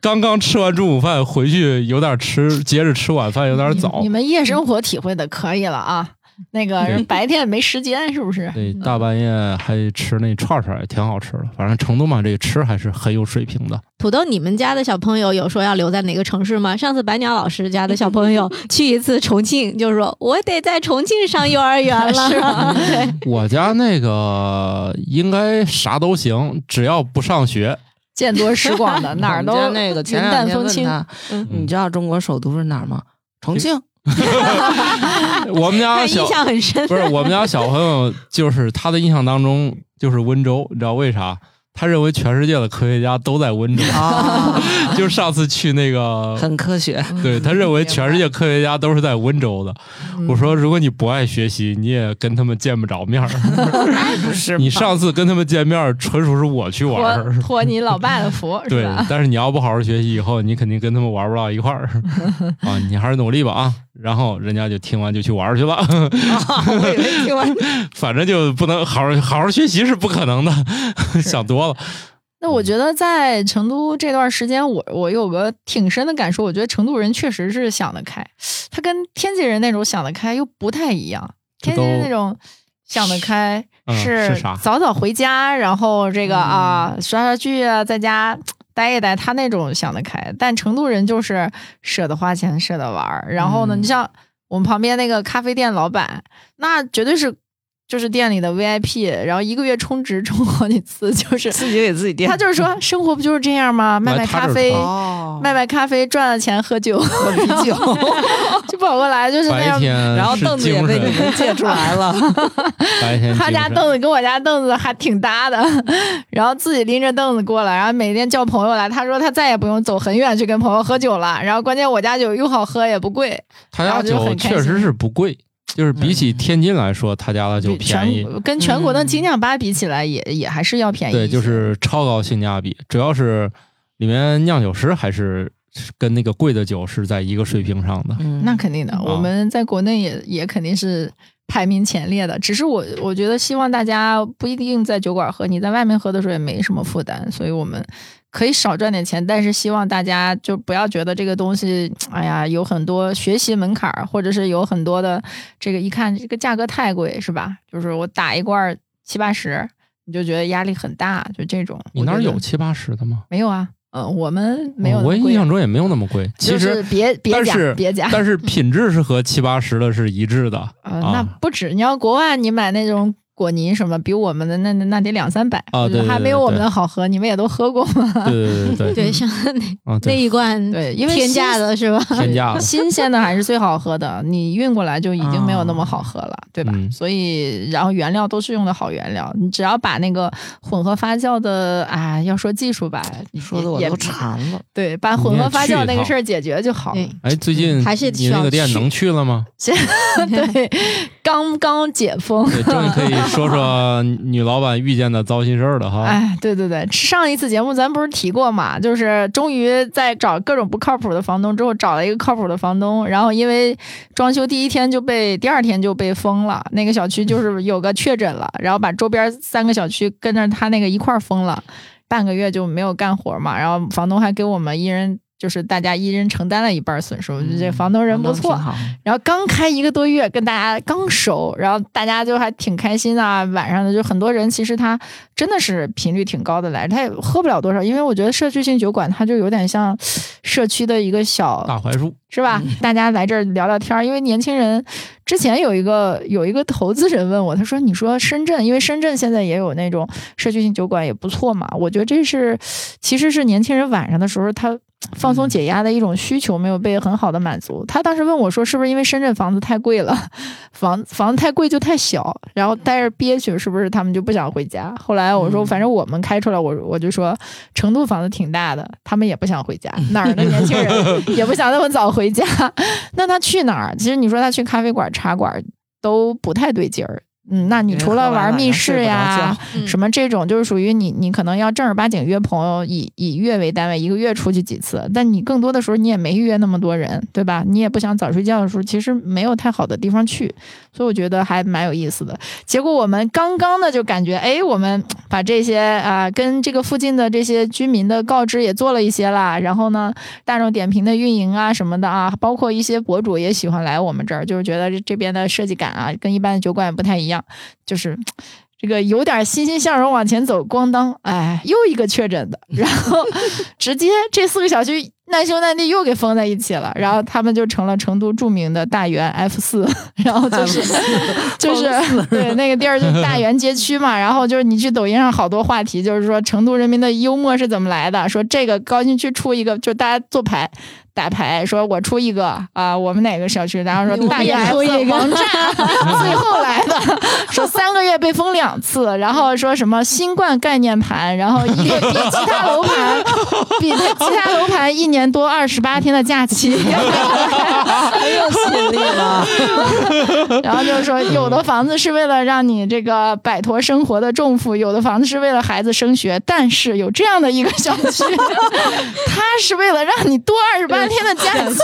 刚刚吃完中午饭，回去有点吃，接着吃晚饭有点早你。们夜生活体会的可以了啊，那个人白天也没时间，是不是？对，大半夜还吃那串串也挺好吃的。反正成都嘛，这个吃还是很有水平的。土豆，你们家的小朋友有说要留在哪个城市吗？上次白鸟老师家的小朋友去一次重庆，就说我得在重庆上幼儿园了。是吗 对，我家那个应该啥都行，只要不上学。见多识广的，哪儿都前云两天淡风轻。问他，嗯你知道中国首都是哪儿吗？重庆。我们家小印象很深。不是我们家小朋友，就是他的印象当中就是温州，你知道为啥？他认为全世界的科学家都在温州。啊，就是上次去那个，很科学。对他认为全世界科学家都是在温州的。嗯我说，如果你不爱学习，你也跟他们见不着面儿。不是 你上次跟他们见面儿，纯属是我去玩托儿。托你老爸的福，对？，但是你要不好好学习，以后你肯定跟他们玩不到一块儿啊！你还是努力吧啊！然后人家就听完就去玩去了，我以为听完反正就不能好好好好学习是不可能的，想多了。那我觉得在成都这段时间，我我有个挺深的感受，我觉得成都人确实是想得开，他跟天津人那种想得开又不太一样。天津人那种想得开嗯是早早回家，然后这个啊刷刷剧啊，在家待一待，他那种想得开。但成都人就是舍得花钱，舍得玩儿。然后呢，嗯你像我们旁边那个咖啡店老板，那绝对是就是店里的 VIP，然后一个月充值充好几次，就是自己给自己垫。他就是说，生活不就是这样吗？卖卖咖啡，哦，卖卖咖啡，赚了钱喝酒，喝啤酒，就跑过来，就是那样。然后凳子也被你们借出来了。他家凳子跟我家凳子还挺搭的，然后自己拎着凳子过来，然后每天叫朋友来。他说他再也不用走很远去跟朋友喝酒了。然后关键我家酒又好喝也不贵，他家酒确实是不贵，就是比起天津来说，他家的酒便宜。全跟全国的精酿吧比起来也，也还是要便宜。对，就是超高性价比，主要是里面酿酒师还是跟那个贵的酒是在一个水平上的。嗯那肯定的，我们在国内也也肯定是排名前列的。只是我我觉得希望大家不一定在酒馆喝，你在外面喝的时候也没什么负担，所以我们可以少赚点钱，但是希望大家就不要觉得这个东西，哎呀，有很多学习门槛儿，或者是有很多的这个一看这个价格太贵，是吧？就是我打一罐儿七八十，你就觉得压力很大，就这种。你那儿有七八十的吗？没有啊？嗯，我们没有哦我。印象中也没有那么贵。其就实是别别但是假别假，但是品质是和七八十的是一致的呃，啊那不止，你要国外你买那种果泥什么，比我们的那那那得两三百啊对对对还没有我们的好喝，你们也都喝过吗？对对对对 对，像那啊，那一罐对，因为天价新的是吧？天价的。新鲜的还是最好喝的，你运过来就已经没有那么好喝了，对吧？嗯所以，然后原料都是用的好原料，你只要把那个混合发酵的，啊，要说技术吧，你说的我都馋了。对，把混合发酵那个事儿解决就好了。哎，最近还是你那个店能去了吗？对，刚刚解封，对，终于可以说说女老板遇见的糟心事儿了哈。哎，对对对，上一次节目咱不是提过嘛，就是终于在找各种不靠谱的房东之后，找了一个靠谱的房东，然后因为装修第一天就被第二天就被封了，那个小区就是有个确诊了，然后把周边三个小区跟着他那个一块儿封了，半个月就没有干活嘛，然后房东还给我们一人。就是大家一人承担了一半损失，我觉得这房东人不错。然后刚开一个多月，跟大家刚熟，然后大家就还挺开心啊。晚上的就很多人，其实他真的是频率挺高的来，他也喝不了多少，因为我觉得社区性酒馆它就有点像社区的一个小大槐树，是吧？大家来这儿聊聊天儿，因为年轻人之前有一个有一个投资人问我，他说：“你说深圳，因为深圳现在也有那种社区性酒馆，也不错嘛。我觉得这是其实是年轻人晚上的时候他。”放松解压的一种需求没有被很好的满足。他当时问我说：“是不是因为深圳房子太贵了，房房子太贵就太小，然后待着憋屈，是不是他们就不想回家？”后来我说：“反正我们开出来，我我就说成都房子挺大的，他们也不想回家，哪儿的年轻人 也不想那么早回家。那他去哪儿？其实你说他去咖啡馆、茶馆都不太对劲儿。嗯，那你除了玩密室呀，嗯什么这种，就是属于你，你可能要正儿八经约朋友，以以月为单位，一个月出去几次。但你更多的时候，你也没约那么多人，对吧？你也不想早睡觉的时候，其实没有太好的地方去，所以我觉得还蛮有意思的。结果我们刚刚的就感觉，哎，我们把这些啊、跟这个附近的这些居民的告知也做了一些啦，然后呢，大众点评的运营啊什么的啊，包括一些博主也喜欢来我们这儿，就是觉得这这边的设计感啊，跟一般的酒馆也不太一样，就是。这个有点欣欣向荣往前走，咣当，哎，又一个确诊的，然后直接这四个小区难兄难弟又给封在一起了，然后他们就成了成都著名的大园 F 四，然后就是就是对那个地儿就是大园街区嘛，然后就是你去抖音上好多话题，就是说成都人民的幽默是怎么来的，说这个高新区出一个，就大家做牌。打牌说，我出一个啊，我们哪个小区？然后说大园出 F 一个王炸，最后来的，说三个月被封两次，然后说什么新冠概念盘，然后一比其他楼盘比其他楼盘一年多二十八天的假期，很有吸引力了。然后就是说，有的房子是为了让你这个摆脱生活的重负，有的房子是为了孩子升学，但是有这样的一个小区，它是为了让你多二十八天的假期。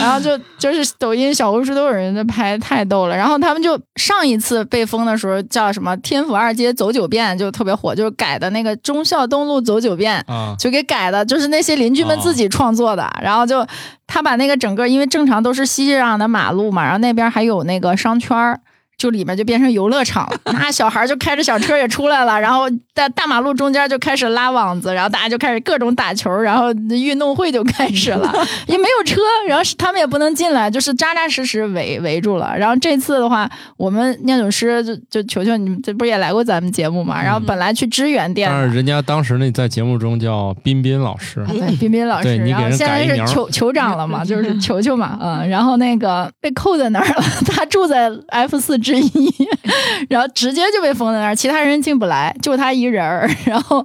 然后就就是抖音、小红书都有人在拍，太逗了。然后他们就上一次被封的时候叫什么“天府二街走九遍”，就特别火，就是改的那个忠孝东路走九遍。啊，就给改的，就是那些邻居们自己创作的。然后就他把那个整个，因为正常都是熙攘的马路嘛，然后那边还有那个商圈儿。就里面就变成游乐场了，那小孩就开着小车也出来了，然后在大马路中间就开始拉网子，然后大家就开始各种打球，然后运动会就开始了，也没有车，然后是他们也不能进来，就是扎扎实实围围住了。然后这次的话，我们酿酒师就就求求你们，这不是也来过咱们节目嘛？然后本来去支援店的，但是人家当时那在节目中叫彬彬老师啊，，对，彬彬老师，然后现在是酋酋长了嘛，就是球球嘛，嗯，然后那个被扣在那儿了，他住在 F 四之一，然后直接就被封在那儿，其他人进不来，就他一人儿，然后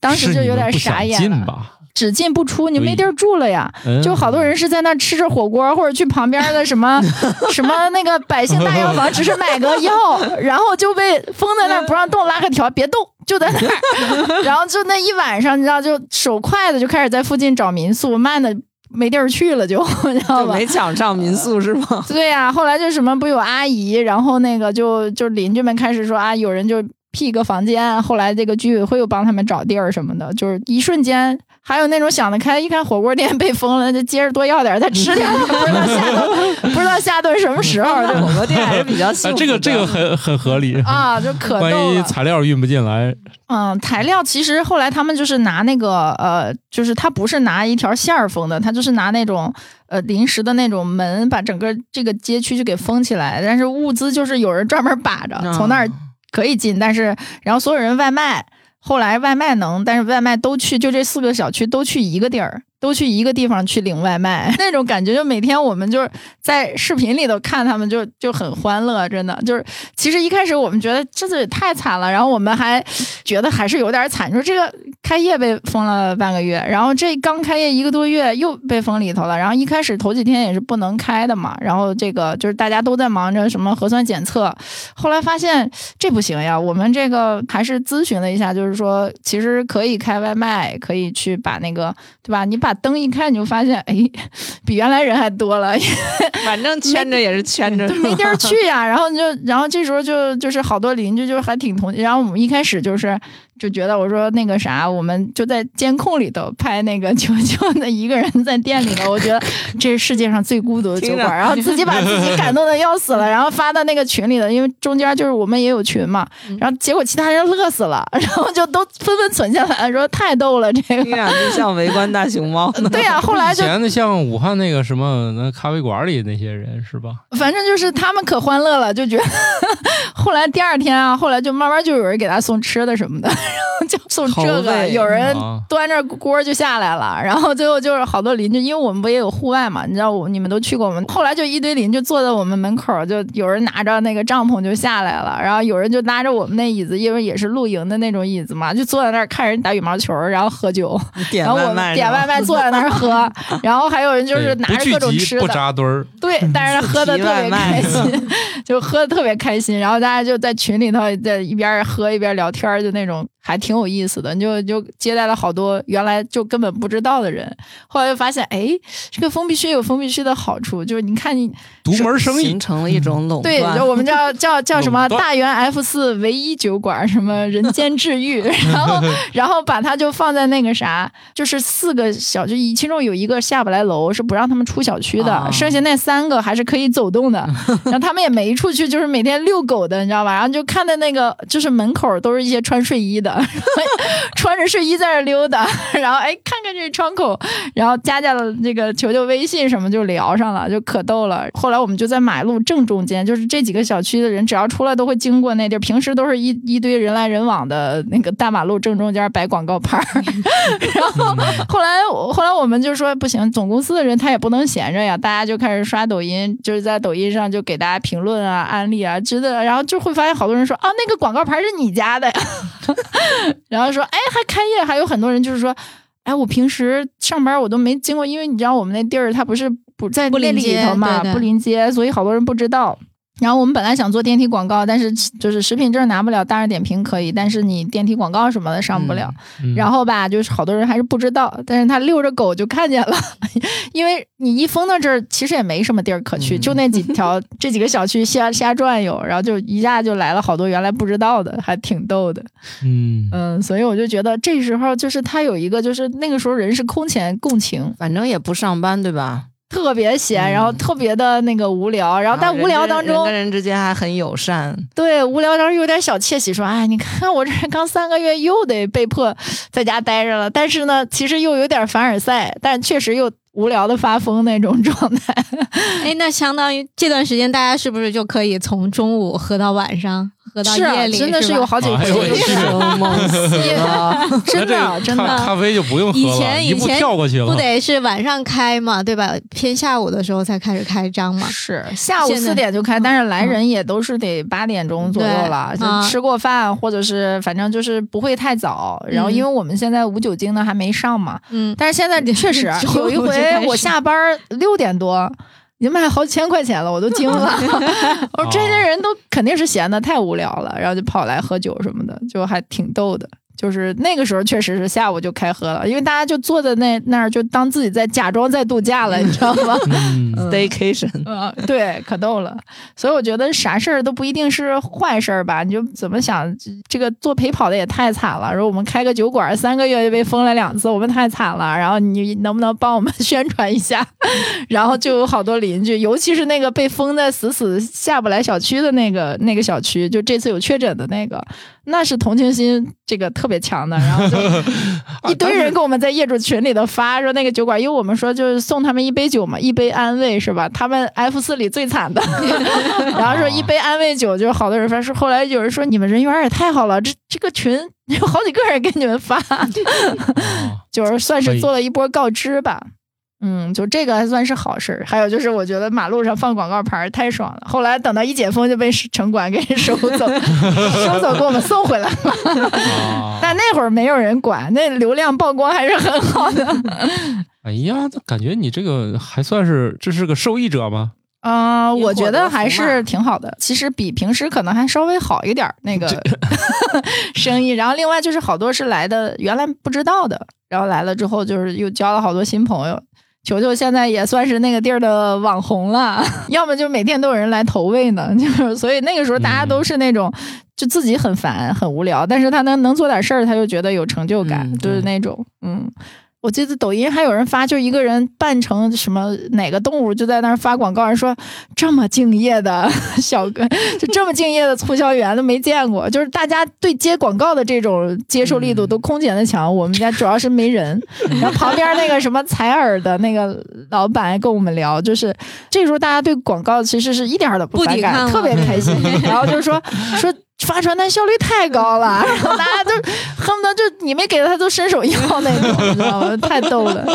当时就有点傻眼？只进不出，你没地儿住了呀。嗯就好多人是在那儿吃着火锅，或者去旁边的什么 什么那个百姓大药房，只是买个药，然后就被封在那儿不让动，拉个条别动，就在那儿。然后就那一晚上，你知道，就手快的就开始在附近找民宿，慢的没地儿去了就，你 知道吧？就没抢上民宿是吗？对呀、后来就什么不有阿姨，然后那个就就邻居们开始说啊，有人就辟个房间，后来这个居委会又帮他们找地儿什么的，就是一瞬间。还有那种想得开，一看火锅店被封了，就接着多要点儿再吃点儿，不知道下顿不知道下顿什么时候这火锅店还是比较幸啊，福的。这个这个很很合理。啊，就可万一逗了。材料运不进来，嗯，材料其实后来他们就是拿那个呃，就是他不是拿一条线儿封的，他就是拿那种呃临时的那种门把整个这个街区就给封起来。但是物资就是有人专门把着，从那儿可以进，但是然后所有人外卖，后来外卖能，但是外卖都去，就这四个小区都去一个地儿。都去一个地方去领外卖，那种感觉就每天我们就是在视频里头看他们就就很欢乐，真的就是其实一开始我们觉得这也太惨了，然后我们还觉得还是有点惨，说这个开业被封了半个月，然后这刚开业一个多月又被封里头了。然后一开始头几天也是不能开的嘛，然后这个就是大家都在忙着什么核酸检测，后来发现这不行呀，我们这个还是咨询了一下，就是说其实可以开外卖，可以去把那个对吧？你把灯一开，你就发现哎，比原来人还多了，反正圈着也是圈着，没地儿 去呀。然后你就，然后这时候就就是好多邻居就还挺同情。然后我们一开始就是就觉得我说那个啥，我们就在监控里头拍那个球球的一个人在店里头，我觉得这是世界上最孤独的酒馆。然后自己把自己感动的要死了，然后发到那个群里的，因为中间就是我们也有群嘛。然后结果其他人乐死了，然后就都纷纷存下来说太逗了，这个听上去像围观大熊猫。对呀，后来就以前的像武汉那个什么那咖啡馆里那些人是吧？反正就是他们可欢乐了，就觉得 后来第二天啊，后来就慢慢就有人给他送吃的什么的，然后就送这个，有人啊。端着锅就下来了，然后最后就是好多邻居，因为我们不也有户外嘛，你知道我你们都去过我们，后来就一堆邻居坐在我们门口，就有人拿着那个帐篷就下来了，然后有人就拉着我们那椅子，因为也是露营的那种椅子嘛，就坐在那儿看人打羽毛球，然后喝酒，点然后我，们点外卖坐在那儿喝，然后还有人就是拿着各种吃的。不扎堆儿，对，但是他喝的 特别开心，就喝的特别开心，然后大家就在群里头在一边喝一边聊天，就那种还挺有意思的，就就接待了好多原来就根本不知道的人，后来就发现，哎，这个封闭区有封闭区的好处，就是你看你独门生意形成了一种垄断对，断。就我们叫 叫叫什么大元 F 四唯一酒馆，什么人间治愈，然后然后把它就放在那个啥，就是四个小区，其中有一个下不来楼，是不让他们出小区的，啊剩下那三个还是可以走动的。然后他们也没出去，就是每天遛狗的，你知道吧？然后就看的那个就是门口都是一些穿睡衣的，穿着睡衣在那溜达，然后哎看看这窗口，然后加加了那个球球微信什么就聊上了，就可逗了。后来我们就在马路正中间，就是这几个小区的人只要出来都会经过那地儿，平时都是一一堆人来人往的那个大马路正中间摆广告牌儿。然后后来后来我们就说不行，总公司的人他也不能闲着呀，大家就开始刷抖音，就是在抖音上就给大家评论啊、安利啊之类的，然后就会发现好多人说啊那个广告牌是你家的呀，然后说哎还开业，还有很多人就是说。哎，我平时上班我都没经过，因为你知道我们那地儿它不是不在那里不临街头嘛，不临街，所以好多人不知道。然后我们本来想做电梯广告，但是就是食品证拿不了，大众点评可以，但是你电梯广告什么的上不了。嗯然后吧，就是好多人还是不知道，但是他遛着狗就看见了，因为你一封到这儿，其实也没什么地儿可去，嗯就那几条 这几个小区瞎瞎转悠，然后就一下就来了好多原来不知道的，还挺逗的。嗯嗯，所以我就觉得这时候就是他有一个，就是那个时候人是空前共情，反正也不上班，对吧？特别闲，然后特别的那个无聊，然后但无聊当中跟人跟，人之间还很友善。对，无聊当中有点小窃喜，说：“哎，你看我这刚三个月又得被迫在家待着了。”但是呢，其实又有点凡尔赛，但确实又无聊的发疯那种状态。哎，那相当于这段时间大家是不是就可以从中午喝到晚上，喝到是啊夜里？真的是有好几回，哎呦我去生猛 死了！真的真的。咖咖啡就不用喝了，以前以前跳过去了，不得是晚上开嘛，对吧？偏下午的时候才开始开张嘛。是下午四点就开，但是来人也都是得八点钟左右了，就吃过饭或者是反正就是不会太早。然后嗯因为我们现在无酒精的还没上嘛，嗯，但是现在 确实有一回我下班六点多。已经卖好几千块钱了，我都惊了。我说这些人都肯定是闲的太无聊了，然后就跑来喝酒什么的，就还挺逗的。就是那个时候确实是下午就开喝了，因为大家就坐在那那儿，就当自己在假装在度假了，你知道吗？嗯，Staycation，嗯，对，可逗了。所以我觉得啥事儿都不一定是坏事儿吧？你就怎么想，这这个做陪跑的也太惨了。说我们开个酒馆，三个月就被封了两次，我们太惨了。然后你能不能帮我们 宣传一下？然后就有好多邻居，尤其是那个被封在死死下不来小区的那个那个小区，就这次有确诊的那个，那是同情心这个特别强的。然后就 一堆人跟我们在业主群里头发说那个酒馆，因为我们说就是送他们一杯酒嘛，一杯安慰是吧？他们 F 四里最惨的，然后说一杯安慰酒，就好多人发说，后来有人说你们人缘也太好了，这这个群有好几个人给你们发，哦就是算是做了一波告知吧。嗯，就这个还算是好事儿。还有就是，我觉得马路上放广告牌儿太爽了。后来等到一解封，就被城管给收走，收走给我们送回来了。啊，但那会儿没有人管，那流量曝光还是很好的。哎呀，那感觉你这个还算是这是个受益者吗？啊、我觉得得还是挺好的。其实比平时可能还稍微好一点儿那个生意。然后另外就是好多是来的原来不知道的，然后来了之后就是又交了好多新朋友。球球现在也算是那个地儿的网红了，要么就每天都有人来投喂呢，就是所以那个时候大家都是那种、就自己很烦很无聊，但是他能能做点事儿，他就觉得有成就感，嗯就是那种嗯。我记得抖音还有人发，就一个人扮成什么哪个动物，就在那儿发广告，人说这么敬业的 小哥，就这么敬业的促销员都没见过。就是大家对接广告的这种接受力度都空前的强。我们家主要是没人，然后旁边那个什么采耳的那个老板还跟我们聊，就是这时候大家对广告其实是一点儿都不反感，不抵抗特别开心。然后就说说。发传单效率太高了，然后大家就恨不得就你没给他都伸手要那种，你知道吗？太逗了，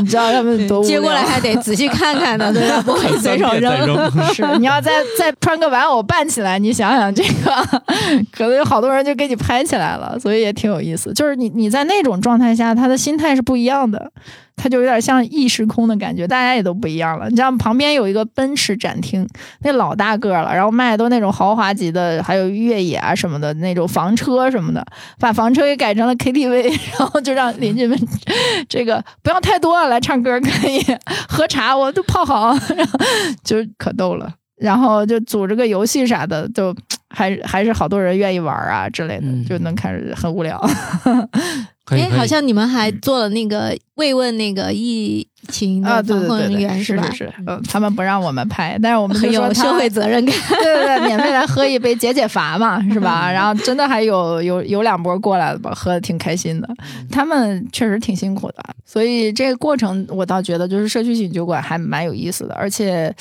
你知道他们多接过来还得仔细看看呢，对吧？不会随手。扔。是，你要再再穿个玩偶扮起来，你想想这个，可能有好多人就给你拍起来了，所以也挺有意思。就是你你在那种状态下，他的心态是不一样的，他就有点像异时空的感觉，大家也都不一样了。你知道旁边有一个奔驰展厅，那老大个儿了，然后卖的都那种豪华级的，还有越野啊什么的那种房车什么的，把房车给改成了 KTV，然后就让邻居们这个不要太多了，来唱歌可以，喝茶我都泡好，然 后就可逗了。然后就组织个游戏啥的，就还还是好多人愿意玩啊之类的，嗯就能开始很无聊。哎，好像你们还做了那个慰问那个疫情啊，的防控对对对对，员吧？是是是，嗯，他们不让我们拍，但是我们很 有社会责任感。对对对，免费来喝一杯解解乏嘛，是吧？然后真的还有有有两波过来的吧，喝的挺开心的。他们确实挺辛苦的，所以这个过程我倒觉得就是社区型酒馆还蛮有意思的，而且，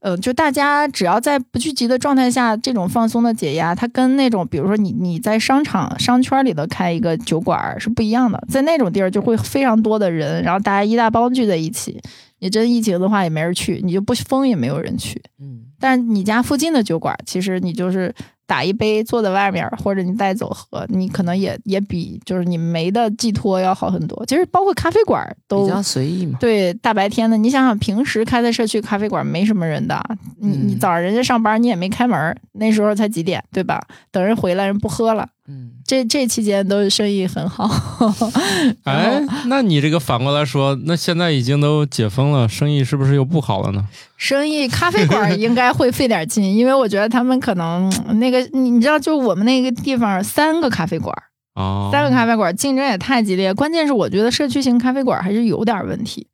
呃，就大家只要在不聚集的状态下，这种放松的解压，它跟那种比如说你你在商场商圈里头开一个酒馆儿是不一样的，在那种地儿就会非常多的人，然后大家一大帮聚在一起。你真疫情的话也没人去，你就不封也没有人去。嗯，但是你家附近的酒馆，其实你就是打一杯坐在外面，或者你带走喝，你可能也也比就是你没的寄托要好很多。其实包括咖啡馆都比较随意嘛。对大白天的，你想想平时开在社区咖啡馆没什么人的，你你嗯早上人家上班你也没开门，那时候才几点对吧？等人回来人不喝了，嗯，这这期间都生意很好。哎，那你这个反过来说，那现在已经都解封了，生意是不是又不好了呢？生意咖啡馆应该会费点劲，因为我觉得他们可能那个你你知道，就我们那个地方三个咖啡馆。啊，三个咖啡馆竞争也太激烈，关键是我觉得社区型咖啡馆还是有点问题。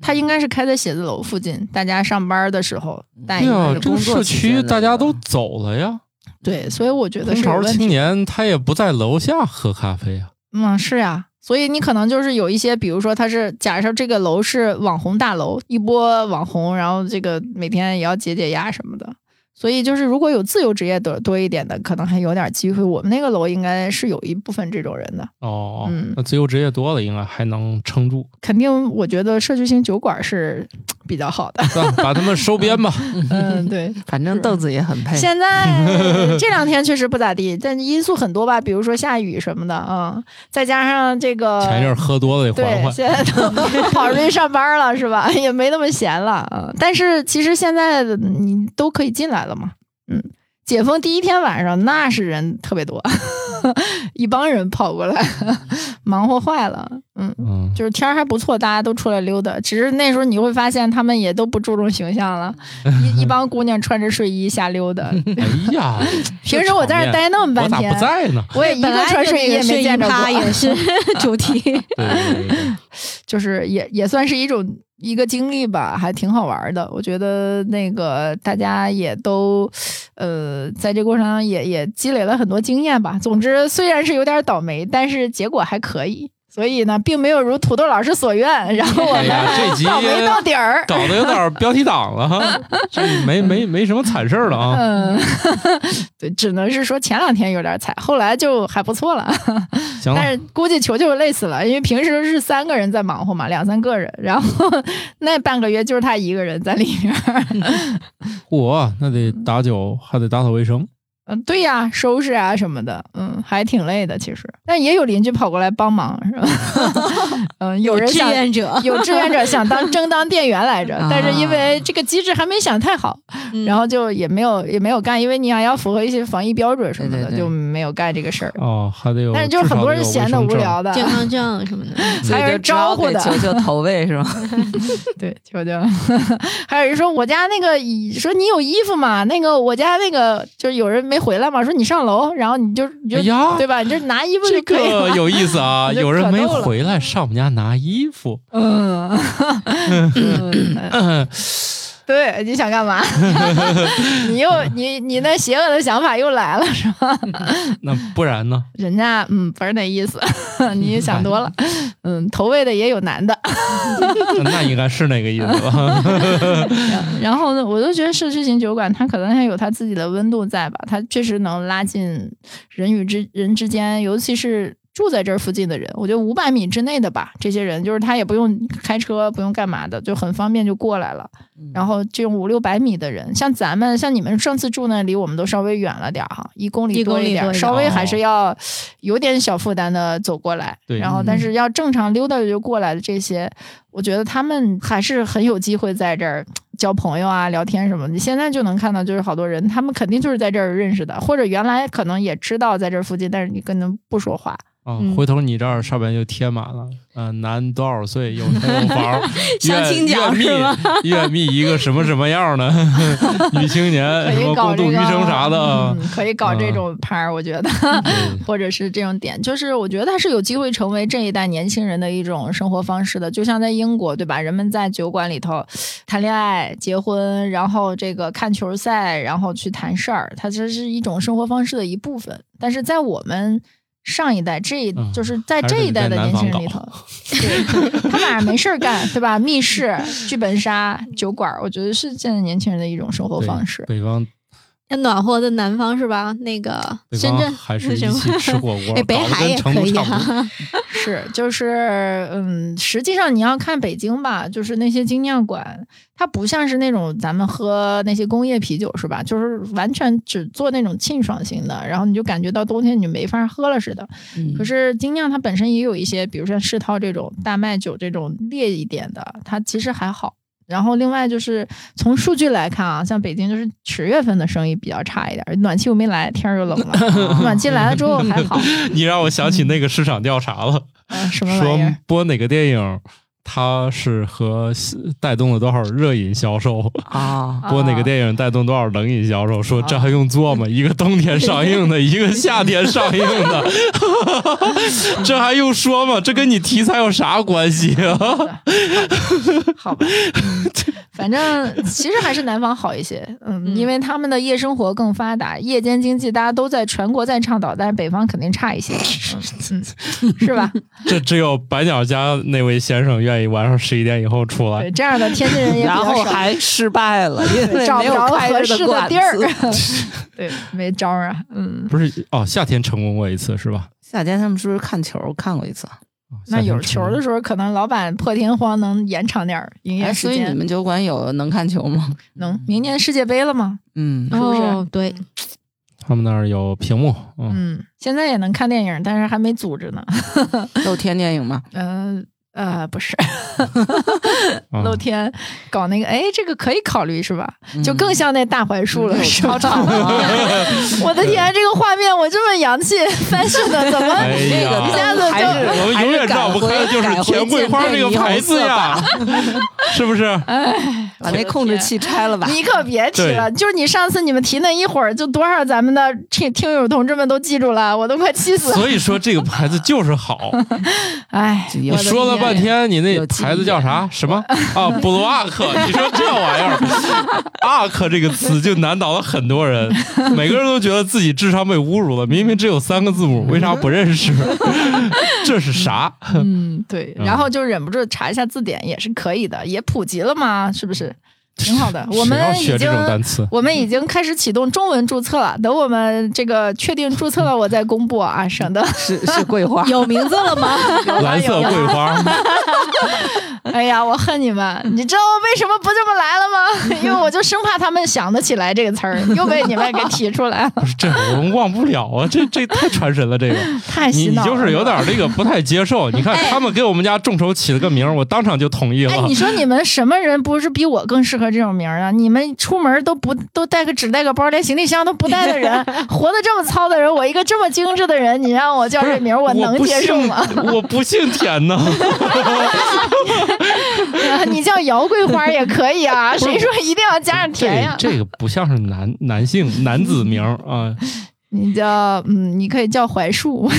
它应该是开在写字楼附近，大家上班的时候带一对啊个，这个工作社区大家都走了呀，对，所以我觉得是有问题。年他也不在楼下喝咖啡啊。嗯，是呀，所以你可能就是有一些，比如说他是假设这个楼是网红大楼，一波网红，然后这个每天也要解解压什么的。所以就是如果有自由职业多多一点的，可能还有点机会。我们那个楼应该是有一部分这种人的。哦，嗯那自由职业多了，应该还能撑住，肯定，我觉得社区型酒馆是比较好的。把他们收编吧。嗯，对。反正豆子也很配。现在这两天确实不咋地，但因素很多吧，比如说下雨什么的啊、嗯，再加上这个前一阵喝多了得缓对，缓。现在都跑出去上班了是吧？也没那么闲了啊、嗯。但是其实现在你都可以进来了嘛，嗯。解封第一天晚上，那是人特别多，一帮人跑过来，忙活坏了。嗯，嗯，就是天儿还不错，大家都出来溜达。只是那时候你会发现，他们也都不注重形象了，一 一帮姑娘穿着睡衣瞎溜达。哎呀，平时我在这儿待那么半天我咋不，在呢？我也一个穿睡衣也没见着过，也是主题。对对对对，就是也也算是一种一个经历吧，还挺好玩的。我觉得那个大家也都，呃，在这过程中也也积累了很多经验吧。总之，虽然是有点倒霉，但是结果还可以，所以呢，并没有如土豆老师所愿，然后我哎呀这集们倒霉到底儿。搞得有点标题党了哈，这没没没什么惨事儿了啊。嗯，对，只能是说前两天有点惨，后来就还不错了。行 了，但是估计球球累死了，因为平时是三个人在忙活嘛，两三个人，然后 那半个月就是他一个人在里面。嚯，那得打酒，还得打扫卫生。嗯，对呀，收拾啊什么的，嗯，还挺累的其实，但也有邻居跑过来帮忙，是吧？嗯，有人志想愿者，有志愿者想当 争当店员来着，但是因为这个机制还没想太好，嗯然后就也没有也没有干，因为你还要符合一些防疫标准什么的，对对对就没有干这个事儿。哦，还得有，但是就是很多人闲的无聊的，健康证什么的。还有人招呼的求求投喂是吧？对，求求。还有人说我家那个，说你有衣服吗？那个我家那个就是有人没回来嘛，说你上楼，然后你就你就、对吧？你就拿衣服就可以了。个有意思啊！有人没回来上我们家拿衣服，嗯，嗯 对，你想干嘛？你又你你那邪恶的想法又来了是吧？那不然呢？人家嗯不是那意思，你想多了。嗯，投喂的也有男的。那应该是那个意思吧？然后呢，我就觉得社区型酒馆它可能还有它自己的温度在吧，它确实能拉近人与之人之间，尤其是。住在这儿附近的人，我觉得五百米之内的吧，这些人就是他也不用开车，不用干嘛的，就很方便就过来了。然后这种五六百米的人，像咱们，像你们上次住那离我们都稍微远了点儿哈，一公里多一点儿，稍微还是要有点小负担的走过来。对然后但是要正常溜达就过来的这些，我觉得他们还是很有机会在这儿交朋友啊、聊天什么的。你现在就能看到，就是好多人，他们肯定就是在这儿认识的，或者原来可能也知道在这儿附近，但是你跟他们不说话。啊嗯，回头你这儿上面就贴满了，嗯、男多少岁，有车有房，相亲奖愿是吗？愿觅一个什么什么样的女 青年，可什么以搞这个共度余生啥的可以搞这啊种拍儿，我觉得。对 或者是这种点，就是我觉得它是有机会成为这一代年轻人的一种生活方式的。就像在英国，对吧？人们在酒馆里头谈恋爱、结婚，然后这个看球赛，然后去谈事儿，它这是一种生活方式的一部分。但是在我们上一代，这一嗯就是在这一代的年轻人里头，对他晚上没事儿干，对吧？密室、剧本杀、酒馆，我觉得是现在年轻人的一种生活方式。北方那暖和的南方是吧？那个深圳还是一什么起吃火锅，哎，北海也可以成都差不多。哈。是，就是，嗯，实际上你要看北京吧，就是那些精酿馆，它不像是那种咱们喝那些工业啤酒是吧？就是完全只做那种沁爽型的，然后你就感觉到冬天你就没法喝了似的。嗯可是精酿它本身也有一些，比如像世涛这种大麦酒这种烈一点的，它其实还好。然后另外就是从数据来看啊，像北京就是十月份的生意比较差一点，暖气又没来，天儿又冷了。暖气来了之后还好，你让我想起那个市场调查了，嗯，什么玩说意？播哪个电影，它是和带动了多少热饮销售，啊，播哪个电影带动多少冷饮销售，说这还用做吗？一个冬天上映的，一个夏天上映的，这还用说吗？这跟你题材有啥关系啊？好反正其实还是南方好一些，嗯，嗯因为他们的夜生活更发达，夜间经济大家都在全国在倡导，但是北方肯定差一些，是吧？这只有白鸟家那位先生愿意晚上十一点以后出来对，。这样的天津人也然，后还失败了，因为找不着合适的地儿。对，没招儿啊，嗯，不是哦，夏天成功过一次是吧？夏天他们是不是看球看过一次？那有球的时候，可能老板破天荒能延长点营业哎，时间，所以你们酒馆有能看球吗？能明年世界杯了吗？嗯，是不是哦，对，他们那儿有屏幕，嗯，嗯，现在也能看电影，但是还没组织呢，露天电影吗？嗯。呃，不是，啊 露天搞那个，哎，这个可以考虑是吧？就嗯更像那大槐树了，嗯是吧 我的天，这个画面我这么洋气 fashion 的，怎么一下子就我们永远绕不开的就是甜桂花这个牌子呀，是不是？哎把那控制器拆了吧。你可别提了，就是你上次你们提那一会儿，就多少咱们的听听友同志们都记住了，我都快气死了。所以说这个牌子就是好，哎，你我说了天半天，你那牌子叫啥？什么啊？布鲁阿克？你说这玩意儿，阿克这个词就难倒了很多人，每个人都觉得自己智商被侮辱了。明明只有三个字母，为啥不认识？这是啥？嗯，对，嗯然后就忍不住查一下字典也是可以的，也普及了嘛，是不是？挺好的。我们已谁要学这经种单词？我们已经开始启动中文注册了，等我们这个确定注册了，我再公布啊，省得是是桂花，有名字了吗？蓝色桂花，哎呀，我恨你们！你知道我为什么不这么来了吗？因为我就生怕他们想得起来这个词儿，又被你们给提出来了，不是这我们忘不了啊！这这太传神了，这个太你你洗脑了。就是有点这个不太接受。你看他们给我们家众筹起了个名，我当场就同意哎，了你。说你们什么人不是比我更适合这种名儿啊？你们出门都不都带个纸带个包，连行李箱都不带的人，活得这么糙的人，我一个这么精致的人，你让我叫这名儿，我能接受吗？我不姓田呢。你叫姚桂花也可以啊，谁说一定要加上这甜呀？这个不像是男男性男子名儿啊。你叫嗯，你可以叫槐树。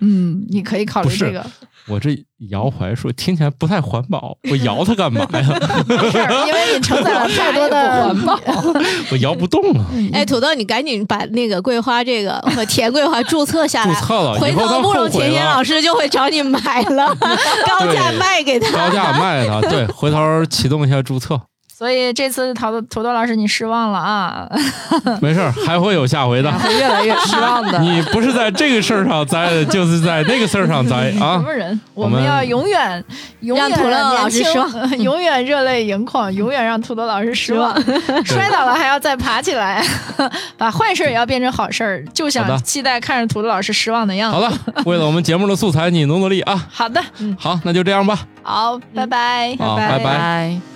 嗯，你可以考虑这个。我这摇槐树听起来不太环保，我摇它干嘛呀？因为你承载了太多的环保。我摇不动了！哎，土豆，你赶紧把那个桂花这个和甜桂花注册下来，注册了，回头慕容甜甜老。师就会找你买了，高价卖给他。高价卖给他，对，回头启动一下注册，所以这次土豆土豆老师你失望了啊！没事儿，还会有下回的。会越来越失望的。你不是在这个事儿上栽，就是在那个事儿上栽啊什啊！么人？我们要永远 永远让土豆老师失望，永远热泪盈眶，永远让土豆老师失望。摔倒了还要再爬起来，把坏事儿也要变成好事儿，就想期待看着土豆老师失望的样子。好了，为了我们节目的素材，你努努力啊！好的，嗯，好，那就这样吧。好，拜拜，好拜拜拜。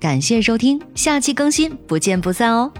感谢收听下期更新不见不散哦。